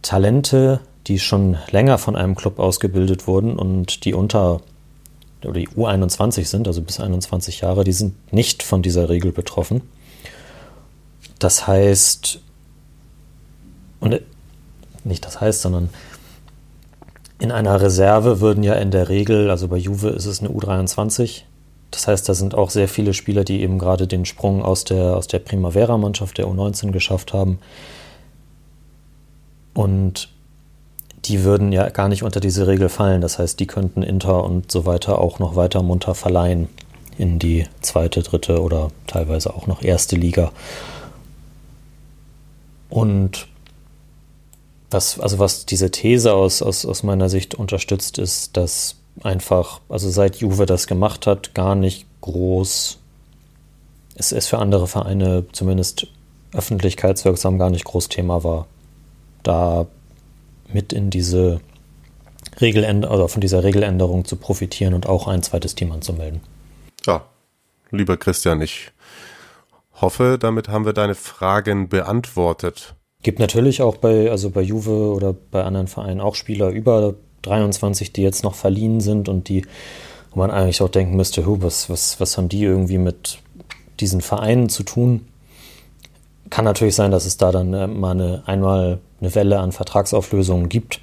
E: Talente, die schon länger von einem Club ausgebildet wurden und die unter oder die U21 sind, also bis 21 Jahre, die sind nicht von dieser Regel betroffen. Das heißt, und nicht das heißt, sondern in einer Reserve würden ja in der Regel, also bei Juve ist es eine U23, das heißt, da sind auch sehr viele Spieler, die eben gerade den Sprung aus der, aus der Primavera-Mannschaft der U19 geschafft haben. Und die würden ja gar nicht unter diese Regel fallen. Das heißt, die könnten Inter und so weiter auch noch weiter munter verleihen in die zweite, dritte oder teilweise auch noch erste Liga. Und was, also was diese These aus, aus, aus meiner Sicht unterstützt, ist, dass einfach, also seit Juve das gemacht hat, gar nicht groß, es ist für andere Vereine zumindest öffentlichkeitswirksam gar nicht groß Thema war, da mit in diese Regeländerung, oder von dieser Regeländerung zu profitieren und auch ein zweites Team anzumelden.
D: Ja, lieber Christian, ich hoffe, damit haben wir deine Fragen beantwortet.
E: Gibt natürlich auch bei, also bei Juve oder bei anderen Vereinen auch Spieler über 23, die jetzt noch verliehen sind und die wo man eigentlich auch denken müsste, was, was, was haben die irgendwie mit diesen Vereinen zu tun? Kann natürlich sein, dass es da dann äh, mal eine, einmal eine Welle an Vertragsauflösungen gibt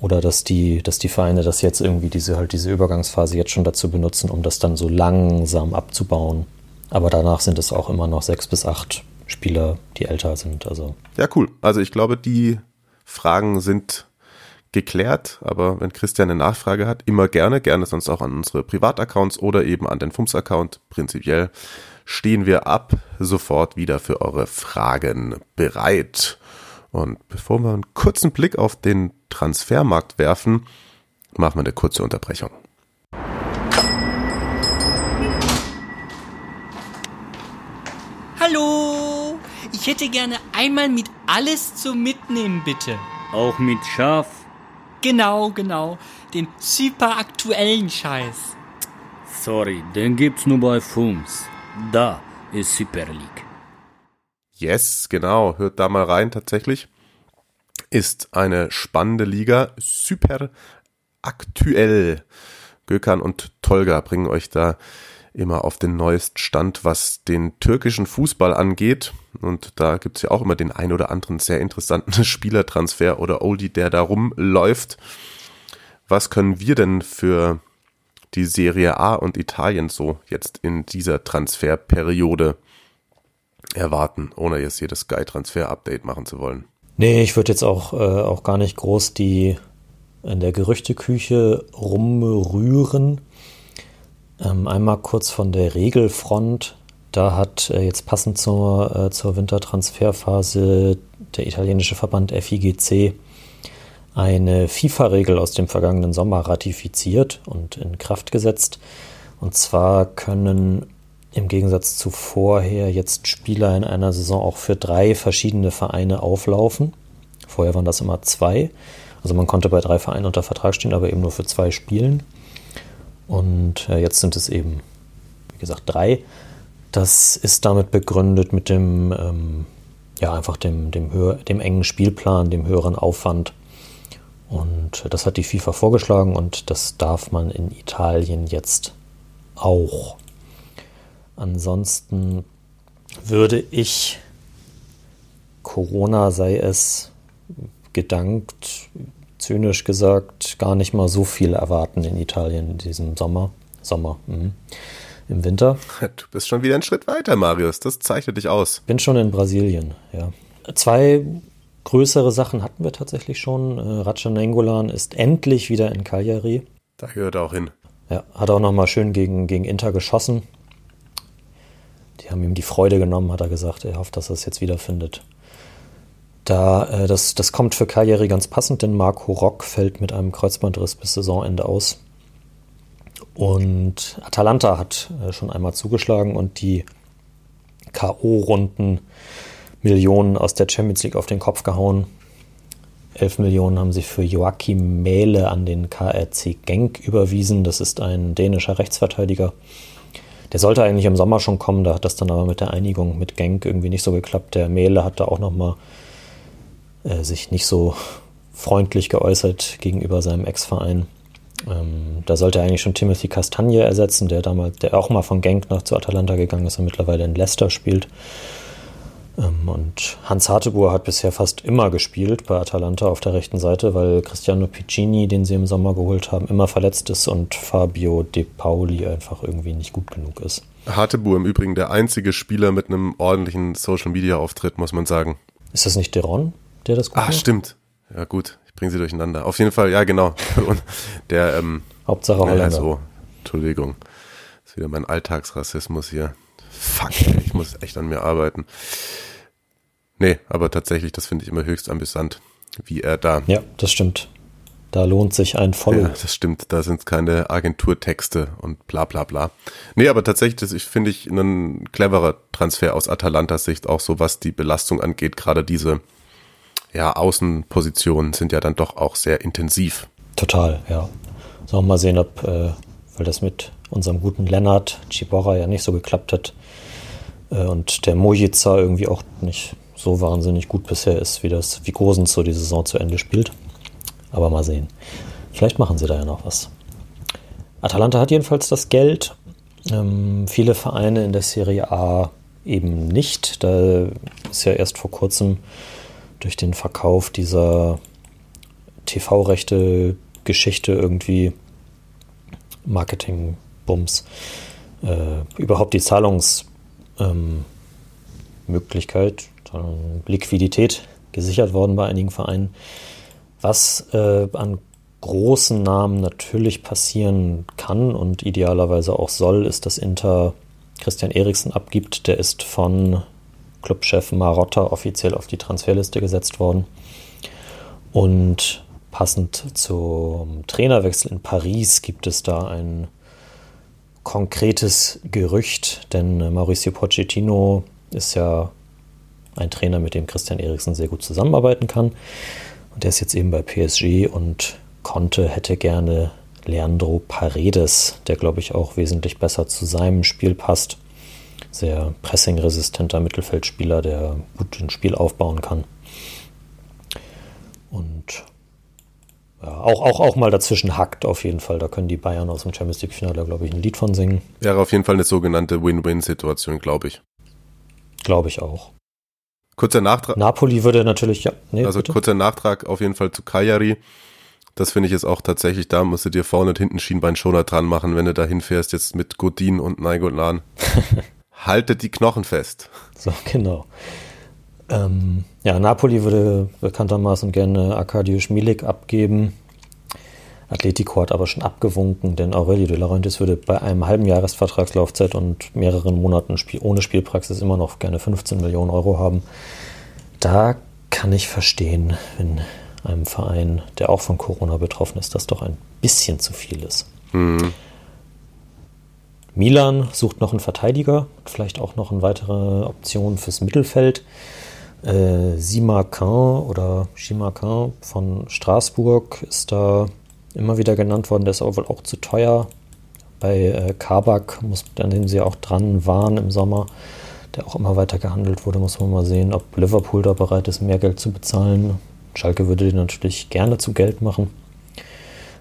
E: oder dass die, dass die Vereine das jetzt irgendwie diese halt diese Übergangsphase jetzt schon dazu benutzen, um das dann so langsam abzubauen. Aber danach sind es auch immer noch sechs bis acht Spieler, die älter sind. Also
D: ja, cool. Also ich glaube, die Fragen sind geklärt, aber wenn Christian eine Nachfrage hat, immer gerne, gerne sonst auch an unsere Privataccounts oder eben an den FUMS-Account. Prinzipiell stehen wir ab sofort wieder für eure Fragen bereit. Und bevor wir einen kurzen Blick auf den Transfermarkt werfen, machen wir eine kurze Unterbrechung.
F: Hallo, ich hätte gerne einmal mit alles zum Mitnehmen, bitte.
C: Auch mit Schaf?
F: Genau, genau, den super aktuellen Scheiß.
C: Sorry, den gibt's nur bei FUMS. Da ist Super League.
D: Yes, genau. Hört da mal rein tatsächlich. Ist eine spannende Liga. Super aktuell. Gökhan und Tolga bringen euch da immer auf den neuesten Stand, was den türkischen Fußball angeht. Und da gibt's ja auch immer den ein oder anderen sehr interessanten Spielertransfer oder Oldie, der da rumläuft. Was können wir denn für die Serie A und Italien so jetzt in dieser Transferperiode erwarten, ohne jetzt hier das Sky-Transfer-Update machen zu wollen.
E: Nee, ich würde jetzt auch, äh, auch gar nicht groß die in der Gerüchteküche rumrühren. Ähm, einmal kurz von der Regelfront. Da hat äh, jetzt passend zur, äh, zur Wintertransferphase der italienische Verband FIGC eine FIFA-Regel aus dem vergangenen Sommer ratifiziert und in Kraft gesetzt. Und zwar können im Gegensatz zu vorher jetzt Spieler in einer Saison auch für drei verschiedene Vereine auflaufen. Vorher waren das immer zwei. Also man konnte bei drei Vereinen unter Vertrag stehen, aber eben nur für zwei spielen. Und äh, jetzt sind es eben, wie gesagt, drei. Das ist damit begründet mit dem, ähm, ja, einfach dem, dem, dem engen Spielplan, dem höheren Aufwand und das hat die FIFA vorgeschlagen und das darf man in Italien jetzt auch. Ansonsten würde ich, Corona sei es gedankt, zynisch gesagt, gar nicht mal so viel erwarten in Italien in diesem Sommer. Sommer, mh. im Winter.
D: Du bist schon wieder einen Schritt weiter, Marius. Das zeichnet dich aus.
E: Bin schon in Brasilien, ja. Zwei Größere Sachen hatten wir tatsächlich schon. Äh, Rajan Nengolan ist endlich wieder in Cagliari.
D: Da gehört er auch hin.
E: Ja, hat auch nochmal schön gegen, gegen Inter geschossen. Die haben ihm die Freude genommen, hat er gesagt. Er hofft, dass er es jetzt wiederfindet. Da, äh, das, das kommt für Cagliari ganz passend, denn Marco Rock fällt mit einem Kreuzbandriss bis Saisonende aus. Und Atalanta hat äh, schon einmal zugeschlagen und die K.O.-Runden Millionen aus der Champions League auf den Kopf gehauen. 11 Millionen haben sie für Joachim Mähle an den KRC Genk überwiesen. Das ist ein dänischer Rechtsverteidiger. Der sollte eigentlich im Sommer schon kommen, da hat das dann aber mit der Einigung mit Genk irgendwie nicht so geklappt. Der Mähle hat da auch nochmal äh, sich nicht so freundlich geäußert gegenüber seinem Ex-Verein. Ähm, da sollte er eigentlich schon Timothy Castagne ersetzen, der damals, der auch mal von Genk nach zu Atalanta gegangen ist und mittlerweile in Leicester spielt. Ähm, und Hans Harteboer hat bisher fast immer gespielt bei Atalanta auf der rechten Seite, weil Cristiano Piccini, den sie im Sommer geholt haben, immer verletzt ist und Fabio De Pauli einfach irgendwie nicht gut genug ist.
D: Harteboer im Übrigen der einzige Spieler mit einem ordentlichen Social-Media-Auftritt, muss man sagen.
E: Ist das nicht Deron, der das
D: gut Ah, macht? stimmt. Ja gut, ich bringe sie durcheinander. Auf jeden Fall, ja genau. der ähm,
E: Hauptsache Holländer. Ja, so,
D: Entschuldigung. Das ist wieder mein Alltagsrassismus hier. Fuck, ich muss echt an mir arbeiten. Nee, aber tatsächlich, das finde ich immer höchst amüsant, wie er da.
E: Ja, das stimmt. Da lohnt sich ein Follow. Ja,
D: das stimmt. Da sind keine Agenturtexte und bla bla bla. Nee, aber tatsächlich, das finde ich ein cleverer Transfer aus Atalantas Sicht, auch so was die Belastung angeht. Gerade diese ja, Außenpositionen sind ja dann doch auch sehr intensiv.
E: Total, ja. Sollen wir mal sehen, ob, äh, weil das mit unserem guten Lennart Ciborra ja nicht so geklappt hat äh, und der Mojica irgendwie auch nicht so wahnsinnig gut bisher ist, wie das, wie Gosens so die Saison zu Ende spielt. Aber mal sehen. Vielleicht machen sie da ja noch was. Atalanta hat jedenfalls das Geld. Ähm, viele Vereine in der Serie A eben nicht. Da ist ja erst vor kurzem durch den Verkauf dieser TV-Rechte Geschichte irgendwie Marketing-Bums äh, überhaupt die Zahlungsmöglichkeit, ähm, Liquidität gesichert worden bei einigen Vereinen. Was äh, an großen Namen natürlich passieren kann und idealerweise auch soll, ist, dass Inter Christian Eriksen abgibt. Der ist von Clubchef Marotta offiziell auf die Transferliste gesetzt worden. Und passend zum Trainerwechsel in Paris gibt es da ein konkretes Gerücht, denn Mauricio Pochettino ist ja ein Trainer, mit dem Christian Eriksen sehr gut zusammenarbeiten kann. Und der ist jetzt eben bei PSG und konnte, hätte gerne Leandro Paredes, der glaube ich auch wesentlich besser zu seinem Spiel passt. Sehr pressingresistenter Mittelfeldspieler, der gut ein Spiel aufbauen kann. Und ja, auch, auch, auch mal dazwischen hackt auf jeden Fall. Da können die Bayern aus dem Champions League-Finale, glaube ich, ein Lied von singen.
D: Wäre auf jeden Fall eine sogenannte Win-Win-Situation, glaube ich.
E: Glaube ich auch.
D: Kurzer Nachtrag.
E: Napoli würde natürlich, ja.
D: Nee, also bitte? kurzer Nachtrag auf jeden Fall zu Cagliari. Das finde ich jetzt auch tatsächlich, da musst du dir vorne und hinten Schienbeinschoner dran machen, wenn du da hinfährst, jetzt mit Godin und Naigolan. Haltet die Knochen fest.
E: So, genau. Ähm, ja, Napoli würde bekanntermaßen gerne Arkadiusz Milik abgeben. Atletico hat aber schon abgewunken, denn Aurelio de Laurentiis würde bei einem halben Jahresvertragslaufzeit und mehreren Monaten Spiel, ohne Spielpraxis immer noch gerne 15 Millionen Euro haben. Da kann ich verstehen, wenn einem Verein, der auch von Corona betroffen ist, das doch ein bisschen zu viel ist. Mhm. Milan sucht noch einen Verteidiger, vielleicht auch noch eine weitere Option fürs Mittelfeld äh, Simacan oder Chimacan von Straßburg ist da immer wieder genannt worden. Der ist aber wohl auch zu teuer. Bei äh, Kabak, muss, an dem sie auch dran waren im Sommer, der auch immer weiter gehandelt wurde, muss man mal sehen, ob Liverpool da bereit ist, mehr Geld zu bezahlen. Schalke würde den natürlich gerne zu Geld machen.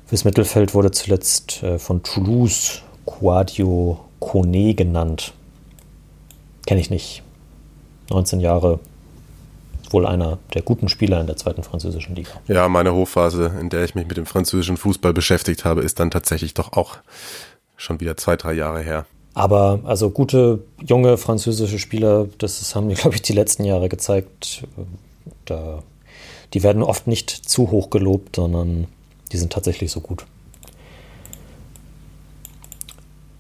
E: Fürs Mittelfeld wurde zuletzt äh, von Toulouse Quadio Kone genannt. Kenne ich nicht. 19 Jahre, wohl einer der guten Spieler in der zweiten französischen Liga.
D: Ja, meine Hochphase, in der ich mich mit dem französischen Fußball beschäftigt habe, ist dann tatsächlich doch auch schon wieder zwei, drei Jahre her.
E: Aber also gute junge französische Spieler, das haben, glaube ich, die letzten Jahre gezeigt. Da, die werden oft nicht zu hoch gelobt, sondern die sind tatsächlich so gut.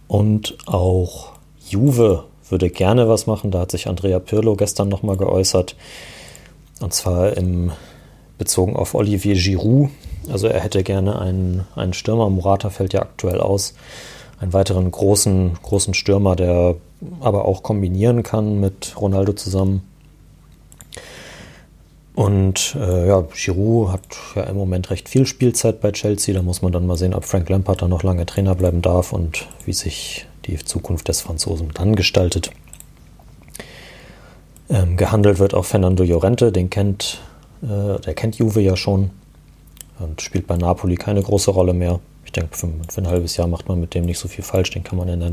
E: Und auch Juve würde gerne was machen. Da hat sich Andrea Pirlo gestern nochmal geäußert. Und zwar im, bezogen auf Olivier Giroud. Also er hätte gerne einen, einen Stürmer, Murata fällt ja aktuell aus, einen weiteren großen, großen Stürmer, der aber auch kombinieren kann mit Ronaldo zusammen. Und äh, ja, Giroud hat ja im Moment recht viel Spielzeit bei Chelsea. Da muss man dann mal sehen, ob Frank Lampard da noch lange Trainer bleiben darf und wie sich die Zukunft des Franzosen dann gestaltet. Ähm, gehandelt wird auch Fernando Llorente, den kennt, äh, der kennt Juve ja schon und spielt bei Napoli keine große Rolle mehr. Ich denke, für, für, ein halbes Jahr macht man mit dem nicht so viel falsch, den kann man in der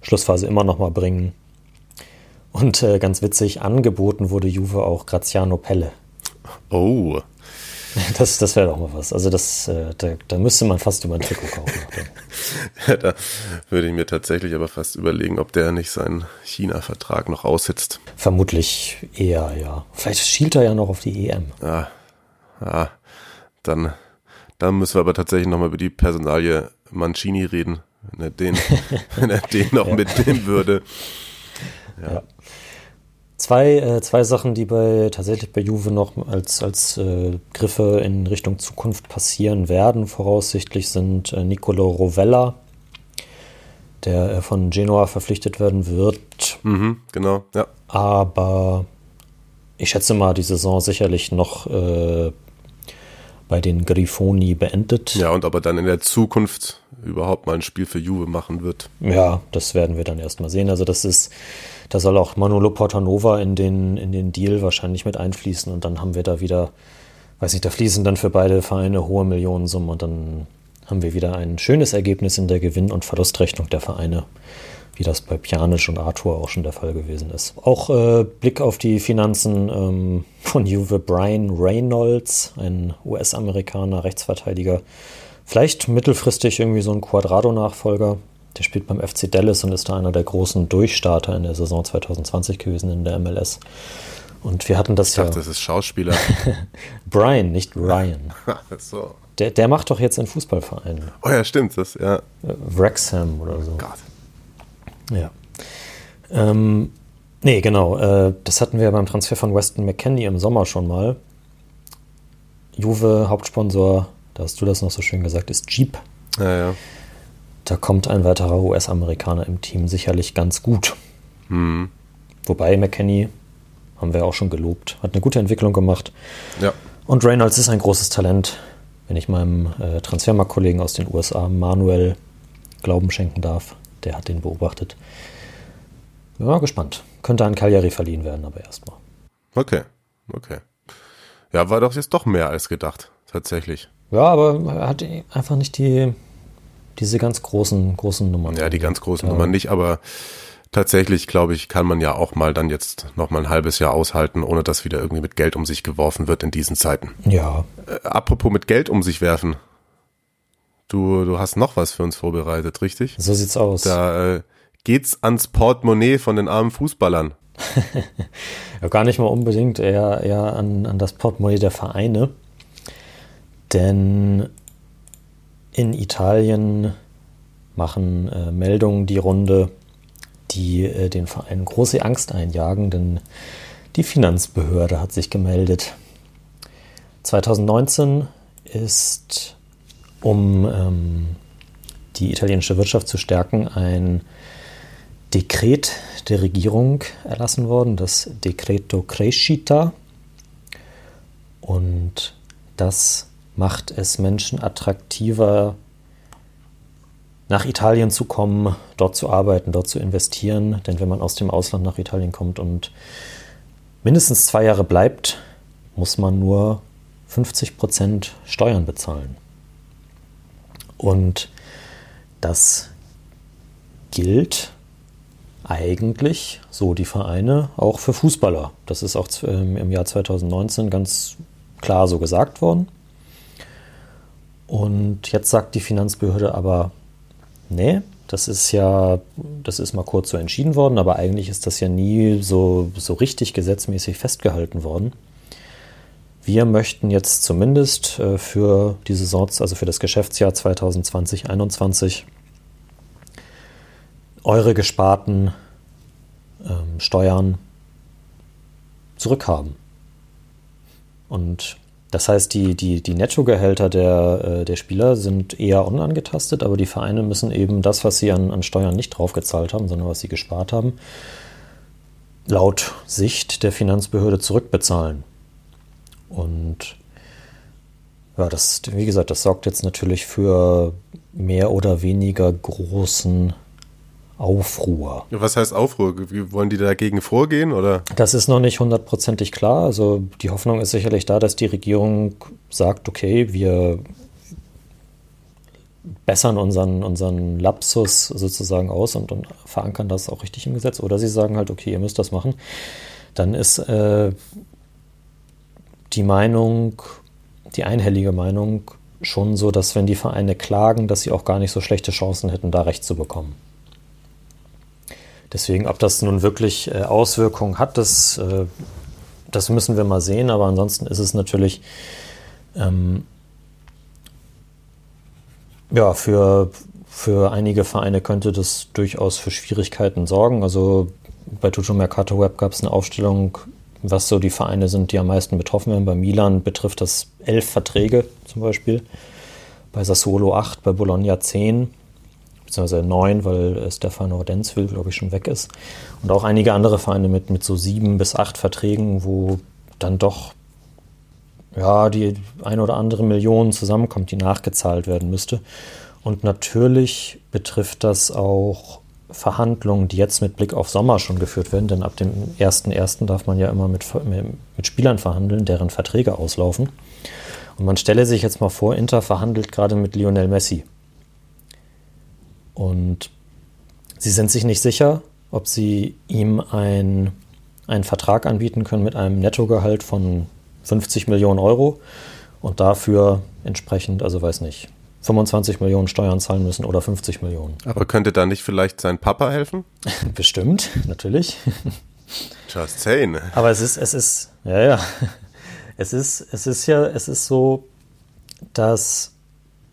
E: Schlussphase immer noch mal bringen. Und äh, ganz witzig, angeboten wurde Juve auch Graziano Pelle.
D: Oh.
E: Das, das wäre doch mal was. Also das, äh, da, da, müsste man fast über ein Trikot kaufen.
D: ja, da würde ich mir tatsächlich aber fast überlegen, ob der nicht seinen China-Vertrag noch aussitzt.
E: Vermutlich eher, ja. Vielleicht schielt er ja noch auf die EM.
D: Ja, ja. Dann, dann müssen wir aber tatsächlich nochmal über die Personalie Mancini reden, wenn er den, wenn er den noch ja. mitnehmen würde.
E: ja. ja. Zwei, äh, zwei Sachen, die bei tatsächlich bei Juve noch als, als äh, Griffe in Richtung Zukunft passieren werden, voraussichtlich sind äh, Nicolo Rovella, der äh, von Genoa verpflichtet werden wird.
D: Mhm, genau, ja.
E: Aber ich schätze mal, die Saison sicherlich noch äh, bei den Grifoni beendet.
D: Ja, und ob er dann in der Zukunft überhaupt mal ein Spiel für Juve machen wird.
E: Ja, das werden wir dann erstmal sehen. Also das ist da soll auch Manolo Portanova in den, in den Deal wahrscheinlich mit einfließen und dann haben wir da wieder, weiß nicht, da fließen dann für beide Vereine hohe Millionensummen und dann haben wir wieder ein schönes Ergebnis in der Gewinn- und Verlustrechnung der Vereine, wie das bei Pjanic und Arthur auch schon der Fall gewesen ist. Auch äh, Blick auf die Finanzen ähm, von Juve Brian Reynolds, ein US-Amerikaner, Rechtsverteidiger. Vielleicht mittelfristig irgendwie so ein Quadrado-Nachfolger. Der spielt beim FC Dallas und ist da einer der großen Durchstarter in der Saison 2020 gewesen in der MLS. Und wir hatten das
D: Ich
E: ja.
D: dachte, das ist Schauspieler.
E: Brian, nicht Ryan.
D: so.
E: Der, der macht doch jetzt einen Fußballverein.
D: Oh ja, stimmt. Das, ja.
E: Äh, Wrexham oder so.
D: Gott.
E: Ja. Ähm, nee, genau. Äh, das hatten wir beim Transfer von Weston McKenney im Sommer schon mal. Juve, Hauptsponsor, da hast du das noch so schön gesagt, ist Jeep.
D: Ja, ja.
E: Da kommt ein weiterer US-Amerikaner im Team sicherlich ganz gut. Wobei McKenney, haben wir auch schon gelobt, hat eine gute Entwicklung gemacht.
D: ja.
E: Und Reynolds ist ein großes Talent, wenn ich meinem äh, Transfermarktkollegen aus den USA, Manuel, Glauben schenken darf. Der hat den beobachtet. Ja, gespannt. Könnte an Cagliari verliehen werden, aber erstmal.
D: Okay. Okay. Ja, war doch jetzt doch mehr als gedacht. Tatsächlich.
E: Ja, aber er hat einfach nicht die, diese ganz großen, großen Nummern.
D: Ja, die ganz großen
E: Ja.
D: Nummern nicht, aber tatsächlich, glaube ich, kann man ja auch mal dann jetzt noch mal ein halbes Jahr aushalten, ohne dass wieder irgendwie mit Geld um sich geworfen wird in diesen Zeiten.
E: Ja,
D: Äh, apropos mit Geld um sich werfen. Du, du hast noch was für uns vorbereitet, richtig?
E: so sieht's aus.
D: Da äh, geht's ans Portemonnaie von den armen Fußballern.
E: Ja, gar nicht mal unbedingt, eher, eher an, an das Portemonnaie der Vereine. Denn in Italien machen äh, Meldungen die Runde, die äh, den Vereinen große Angst einjagen, denn die Finanzbehörde hat sich gemeldet. 2019 ist, um ähm, die italienische Wirtschaft zu stärken, ein Dekret der Regierung erlassen worden, das Decreto Crescita. Und das macht es Menschen attraktiver, nach Italien zu kommen, dort zu arbeiten, dort zu investieren. Denn wenn man aus dem Ausland nach Italien kommt und mindestens zwei Jahre bleibt, muss man nur 50% Steuern bezahlen. Und das gilt eigentlich, so die Vereine, auch für Fußballer. Das ist auch ähm, im Jahr 2019 ganz klar so gesagt worden. Und jetzt sagt die Finanzbehörde aber, nee, das ist ja, das ist mal kurz so entschieden worden, aber eigentlich ist das ja nie so, so richtig gesetzmäßig festgehalten worden. Wir möchten jetzt zumindest äh, für die Saison, also für das Geschäftsjahr 2020-21, eure gesparten ähm, Steuern zurückhaben. Und das heißt, die, die, die Nettogehälter der, äh, der Spieler sind eher unangetastet, aber die Vereine müssen eben das, was sie an, an Steuern nicht draufgezahlt haben, sondern was sie gespart haben, laut Sicht der Finanzbehörde zurückbezahlen. Und ja, das, wie gesagt, das sorgt jetzt natürlich für mehr oder weniger großen Aufruhr.
D: Was heißt Aufruhr? Wollen die dagegen vorgehen oder?
E: Das ist noch nicht hundertprozentig klar. Also die Hoffnung ist sicherlich da, dass die Regierung sagt, okay, wir bessern unseren, unseren Lapsus sozusagen aus und, und verankern das auch richtig im Gesetz. Oder sie sagen halt, okay, ihr müsst das machen. Dann ist äh, die Meinung, die einhellige Meinung schon so, dass wenn die Vereine klagen, dass sie auch gar nicht so schlechte Chancen hätten, da Recht zu bekommen. Deswegen, ob das nun wirklich äh, Auswirkungen hat, das, äh, das müssen wir mal sehen. Aber ansonsten ist es natürlich ähm, ja, für, für einige Vereine könnte das durchaus für Schwierigkeiten sorgen. Also bei Tuto Mercato Web gab es eine Aufstellung, was so die Vereine sind, die am meisten betroffen werden. Bei Milan betrifft das elf Verträge zum Beispiel, bei Sassuolo acht, bei Bologna zehn, beziehungsweise neun, weil Stefano Renzwil, glaube ich, schon weg ist. Und auch einige andere Vereine mit, mit so sieben bis acht Verträgen, wo dann doch ja, die eine oder andere Million zusammenkommt, die nachgezahlt werden müsste. Und natürlich betrifft das auch Verhandlungen, die jetzt mit Blick auf Sommer schon geführt werden, denn ab dem 1.1. darf man ja immer mit, mit Spielern verhandeln, deren Verträge auslaufen. Und man stelle sich jetzt mal vor, Inter verhandelt gerade mit Lionel Messi. Und sie sind sich nicht sicher, ob sie ihm ein, einen Vertrag anbieten können mit einem Nettogehalt von 50 Millionen Euro und dafür entsprechend, also weiß nicht, 25 Millionen Steuern zahlen müssen oder 50 Millionen.
D: Aber könnte da nicht vielleicht sein Papa helfen?
E: Bestimmt, natürlich.
D: Just saying.
E: Aber es ist, es ist, ja, ja. Es ist, es ist ja, es ist so, dass,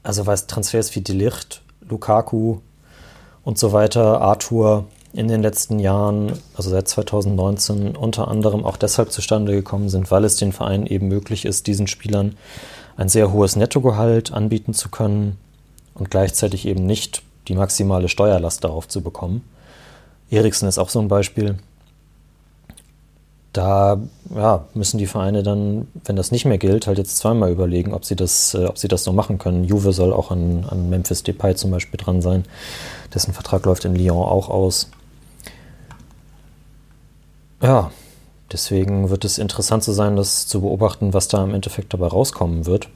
E: also was Transfers wie Delicht, Lukaku und so weiter, Arthur in den letzten Jahren, also seit 2019, unter anderem auch deshalb zustande gekommen sind, weil es den Vereinen eben möglich ist, diesen Spielern ein sehr hohes Nettogehalt anbieten zu können und gleichzeitig eben nicht die maximale Steuerlast darauf zu bekommen. Eriksen ist auch so ein Beispiel da ja, müssen die Vereine dann, wenn das nicht mehr gilt, halt jetzt zweimal überlegen, ob sie das, äh, ob sie das noch machen können. Juve soll auch an, an Memphis Depay zum Beispiel dran sein. Dessen Vertrag läuft in Lyon auch aus. Ja, deswegen wird es interessant zu sein, das zu beobachten, was da im Endeffekt dabei rauskommen wird.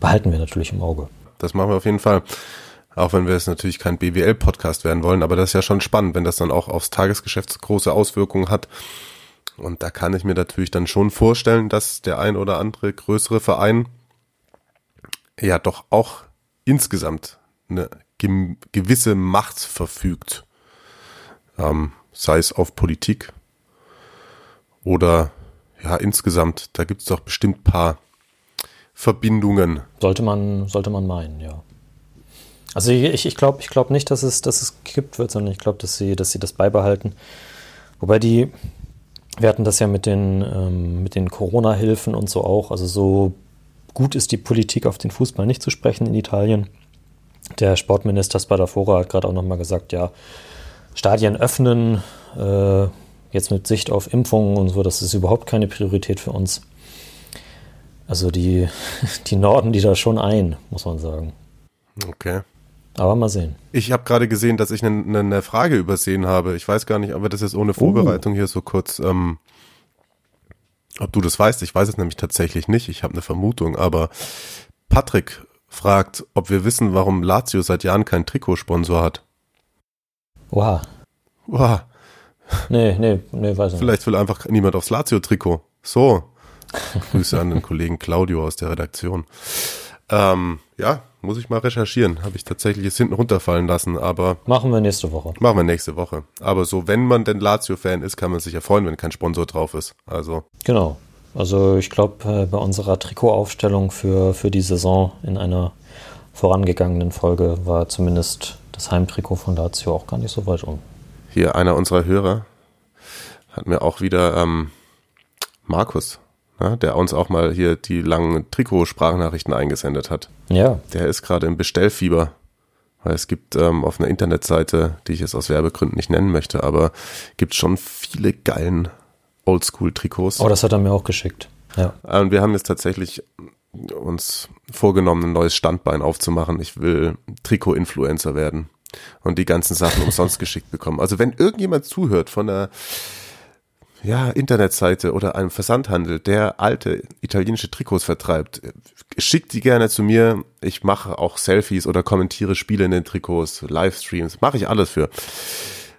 E: Behalten wir natürlich im Auge.
D: Das machen wir auf jeden Fall. Auch wenn wir es natürlich kein BWL-Podcast werden wollen, aber das ist ja schon spannend, wenn das dann auch aufs Tagesgeschäft große Auswirkungen hat. Und da kann ich mir natürlich dann schon vorstellen, dass der ein oder andere größere Verein ja doch auch insgesamt eine gewisse Macht verfügt. Ähm, sei es auf Politik oder ja insgesamt, da gibt es doch bestimmt paar Verbindungen.
E: Sollte man, sollte man meinen, ja. Also ich, ich glaube ich glaub nicht, dass es, dass es gekippt wird, sondern ich glaube, dass sie, dass sie das beibehalten. Wobei die, wir hatten das ja mit den, ähm, den Corona-Hilfen und so auch. Also so gut ist die Politik auf den Fußball nicht zu sprechen in Italien. Der Sportminister Spadafora hat gerade auch nochmal gesagt, ja, Stadien öffnen, äh, jetzt mit Sicht auf Impfungen und so, das ist überhaupt keine Priorität für uns. Also die, die Norden, die da schon ein, muss man sagen.
D: Okay.
E: Aber mal sehen.
D: Ich habe gerade gesehen, dass ich eine, eine Frage übersehen habe. Ich weiß gar nicht, ob wir das jetzt ohne Vorbereitung uh. hier so kurz, ähm, ob du das weißt. Ich weiß es nämlich tatsächlich nicht. Ich habe eine Vermutung. Aber Patrick fragt, ob wir wissen, warum Lazio seit Jahren keinen Trikotsponsor hat.
E: Oha.
D: Oha.
E: Nee, nee, nee, weiß
D: nicht. Vielleicht will einfach niemand aufs Lazio-Trikot. So. Grüße an den Kollegen Claudio aus der Redaktion. Ähm, ja, muss ich mal recherchieren. Habe ich tatsächlich jetzt hinten runterfallen lassen, aber.
E: Machen wir nächste Woche.
D: Machen wir nächste Woche. Aber so, wenn man denn Lazio-Fan ist, kann man sich ja freuen, wenn kein Sponsor drauf ist. Also.
E: Genau. Also ich glaube, äh, bei unserer Trikotaufstellung für, für die Saison in einer vorangegangenen Folge war zumindest das Heimtrikot von Lazio auch gar nicht so weit um.
D: Hier einer unserer Hörer hat mir auch wieder ähm, Markus ja, der uns auch mal hier die langen Trikotsprachnachrichten eingesendet hat.
E: Ja.
D: Der ist gerade im Bestellfieber. Weil es gibt ähm, auf einer Internetseite, die ich jetzt aus Werbegründen nicht nennen möchte, aber gibt schon viele geilen Oldschool-Trikots.
E: Oh, das hat er mir auch geschickt. Ja.
D: Und wir haben jetzt tatsächlich uns vorgenommen, ein neues Standbein aufzumachen. Ich will Trikot-Influencer werden und die ganzen Sachen umsonst geschickt bekommen. Also wenn irgendjemand zuhört von der ja, Internetseite oder einem Versandhandel, der alte italienische Trikots vertreibt, schickt die gerne zu mir. Ich mache auch Selfies oder kommentiere Spiele in den Trikots, Livestreams, mache ich alles für.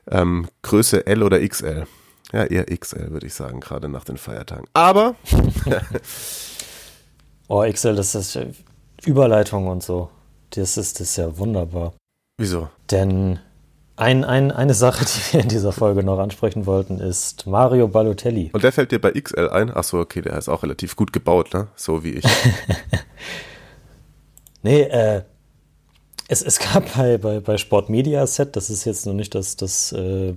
D: Ähm, Größe L oder XL. Ja, eher XL, würde ich sagen, gerade nach den Feiertagen. Aber.
E: oh, XL, das ist Überleitung und so. Das ist, das ist ja wunderbar.
D: Wieso?
E: Denn ein, ein, eine Sache, die wir in dieser Folge noch ansprechen wollten, ist Mario Balotelli.
D: Und der fällt dir bei XL ein? Achso, okay, der ist auch relativ gut gebaut, ne? So wie ich.
E: nee, äh, es, es gab bei, bei, bei Sport Media Set, das ist jetzt noch nicht das, das äh,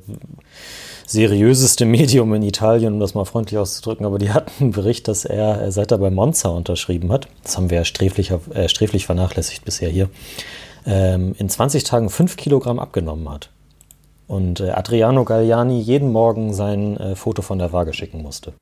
E: seriöseste Medium in Italien, um das mal freundlich auszudrücken, aber die hatten einen Bericht, dass er, seit er bei Monza unterschrieben hat, das haben wir ja sträflich, äh, sträflich vernachlässigt bisher hier, ähm, in 20 Tagen 5 Kilogramm abgenommen hat. Und äh, Adriano Galliani jeden Morgen sein äh, Foto von der Waage schicken musste.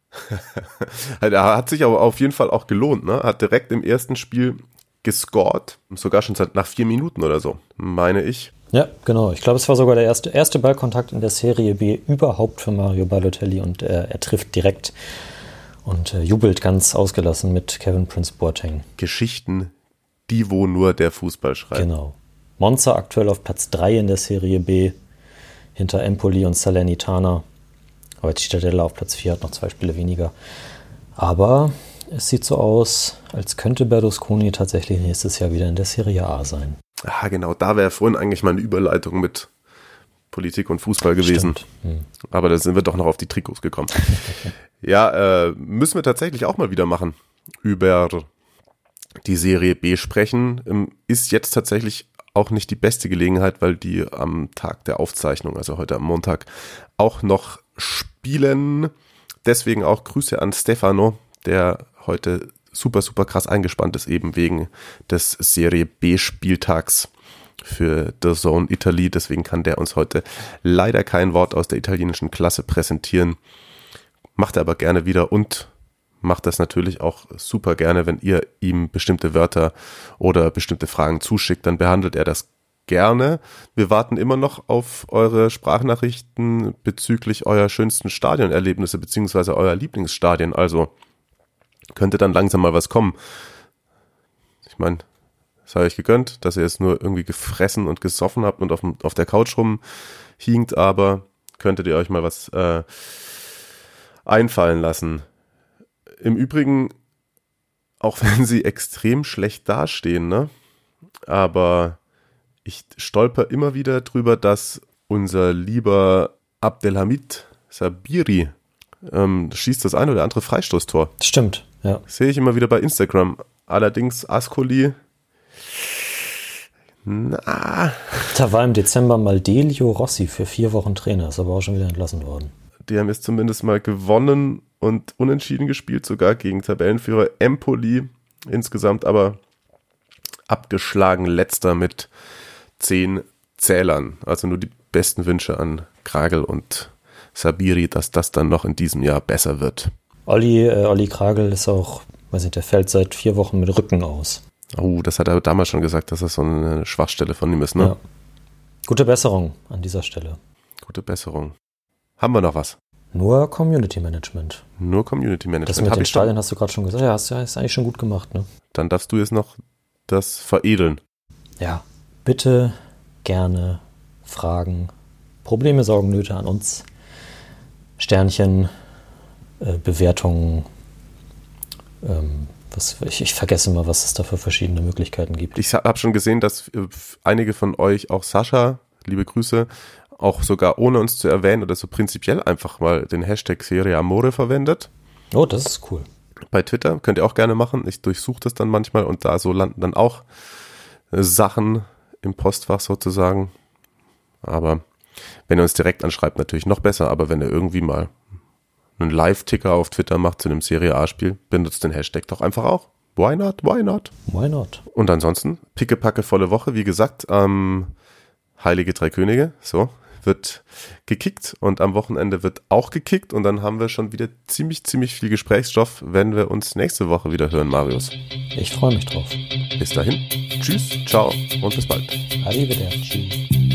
D: er hat sich aber auf jeden Fall auch gelohnt, ne? Hat direkt im ersten Spiel gescored, sogar schon nach vier Minuten oder so, meine ich.
E: Ja, genau. Ich glaube, es war sogar der erste, erste Ballkontakt in der Serie B überhaupt für Mario Balotelli und äh, er trifft direkt. und äh, jubelt ganz ausgelassen mit Kevin Prince Boateng.
D: Geschichten, die wo nur der Fußball schreibt.
E: Genau. Monza aktuell auf Platz 3 in der Serie B, hinter Empoli und Salernitana. Aber der auf Platz 4, hat noch zwei Spiele weniger. Aber es sieht so aus, als könnte Berlusconi tatsächlich nächstes Jahr wieder in der Serie A sein.
D: Ah, genau, da wäre vorhin eigentlich mal eine Überleitung mit Politik und Fußball gewesen. Hm. Aber da sind wir doch noch auf die Trikots gekommen. ja, äh, müssen wir tatsächlich auch mal wieder machen. Über die Serie B sprechen. Ähm, ist jetzt tatsächlich auch nicht die beste Gelegenheit, weil die am Tag der Aufzeichnung, also heute am Montag, auch noch spielen. Deswegen auch Grüße an Stefano, der heute super, super krass eingespannt ist, eben wegen des Serie B-Spieltags für The Zone Italy. Deswegen kann der uns heute leider kein Wort aus der italienischen Klasse präsentieren. Macht er aber gerne wieder und macht das natürlich auch super gerne, wenn ihr ihm bestimmte Wörter oder bestimmte Fragen zuschickt, dann behandelt er das gerne. Wir warten immer noch auf eure Sprachnachrichten bezüglich eurer schönsten Stadionerlebnisse beziehungsweise euer Lieblingsstadien. Also könnte dann langsam mal was kommen. Ich meine, das habe ich gegönnt, dass ihr es nur irgendwie gefressen und gesoffen habt und auf, auf der Couch rumhinkt, aber könntet ihr euch mal was äh, einfallen lassen. Im Übrigen, auch wenn sie extrem schlecht dastehen, ne? Aber ich stolper immer wieder drüber, dass unser lieber Abdelhamid Sabiri ähm, schießt das ein oder andere Freistoßtor.
E: Stimmt, ja.
D: Sehe ich immer wieder bei Instagram. Allerdings Ascoli.
E: Na. Da war im Dezember mal Delio Rossi für vier Wochen Trainer, ist aber auch schon wieder entlassen worden.
D: Die haben jetzt zumindest mal gewonnen und unentschieden gespielt, sogar gegen Tabellenführer Empoli. Insgesamt aber abgeschlagen letzter mit zehn Zählern. Also nur die besten Wünsche an Kragel und Sabiri, dass das dann noch in diesem Jahr besser wird.
E: Olli, äh, Olli Kragel ist auch, weiß nicht, der fällt seit vier Wochen mit Rücken aus.
D: Oh, das hat er damals schon gesagt, dass das so eine Schwachstelle von ihm ist, ne? Ja.
E: Gute Besserung an dieser Stelle.
D: Gute Besserung. Haben wir noch was?
E: Nur Community Management.
D: Nur Community Management.
E: Das mit den Stadien hast du gerade schon gesagt. Ja, hast du ist eigentlich schon gut gemacht, ne?
D: Dann darfst du jetzt noch das veredeln.
E: Ja, bitte gerne Fragen, Probleme, Sorgen, Nöte an uns. Sternchen, äh, Bewertungen. Ähm, was, ich, ich, vergesse immer, was es da für verschiedene Möglichkeiten gibt.
D: Ich habe schon gesehen, dass äh, einige von euch, auch Sascha, liebe Grüße, auch sogar ohne uns zu erwähnen oder so prinzipiell einfach mal den Hashtag Serie Amore verwendet.
E: Oh, das ist cool.
D: Bei Twitter könnt ihr auch gerne machen. Ich durchsuche das dann manchmal und da so landen dann auch äh, Sachen im Postfach sozusagen. Aber wenn ihr uns direkt anschreibt, natürlich noch besser. Aber wenn ihr irgendwie mal einen Live-Ticker auf Twitter macht zu einem Serie A-Spiel, benutzt den Hashtag doch einfach auch. Why not? Why not?
E: Why not?
D: Und ansonsten, pickepacke volle Woche, wie gesagt, ähm, Heilige Drei Könige, so, wird gekickt und am Wochenende wird auch gekickt und dann haben wir schon wieder ziemlich, ziemlich viel Gesprächsstoff, wenn wir uns nächste Woche wieder hören, Marius.
E: Ich freue mich drauf.
D: Bis dahin, tschüss, ciao und bis bald.
E: Arrivederci.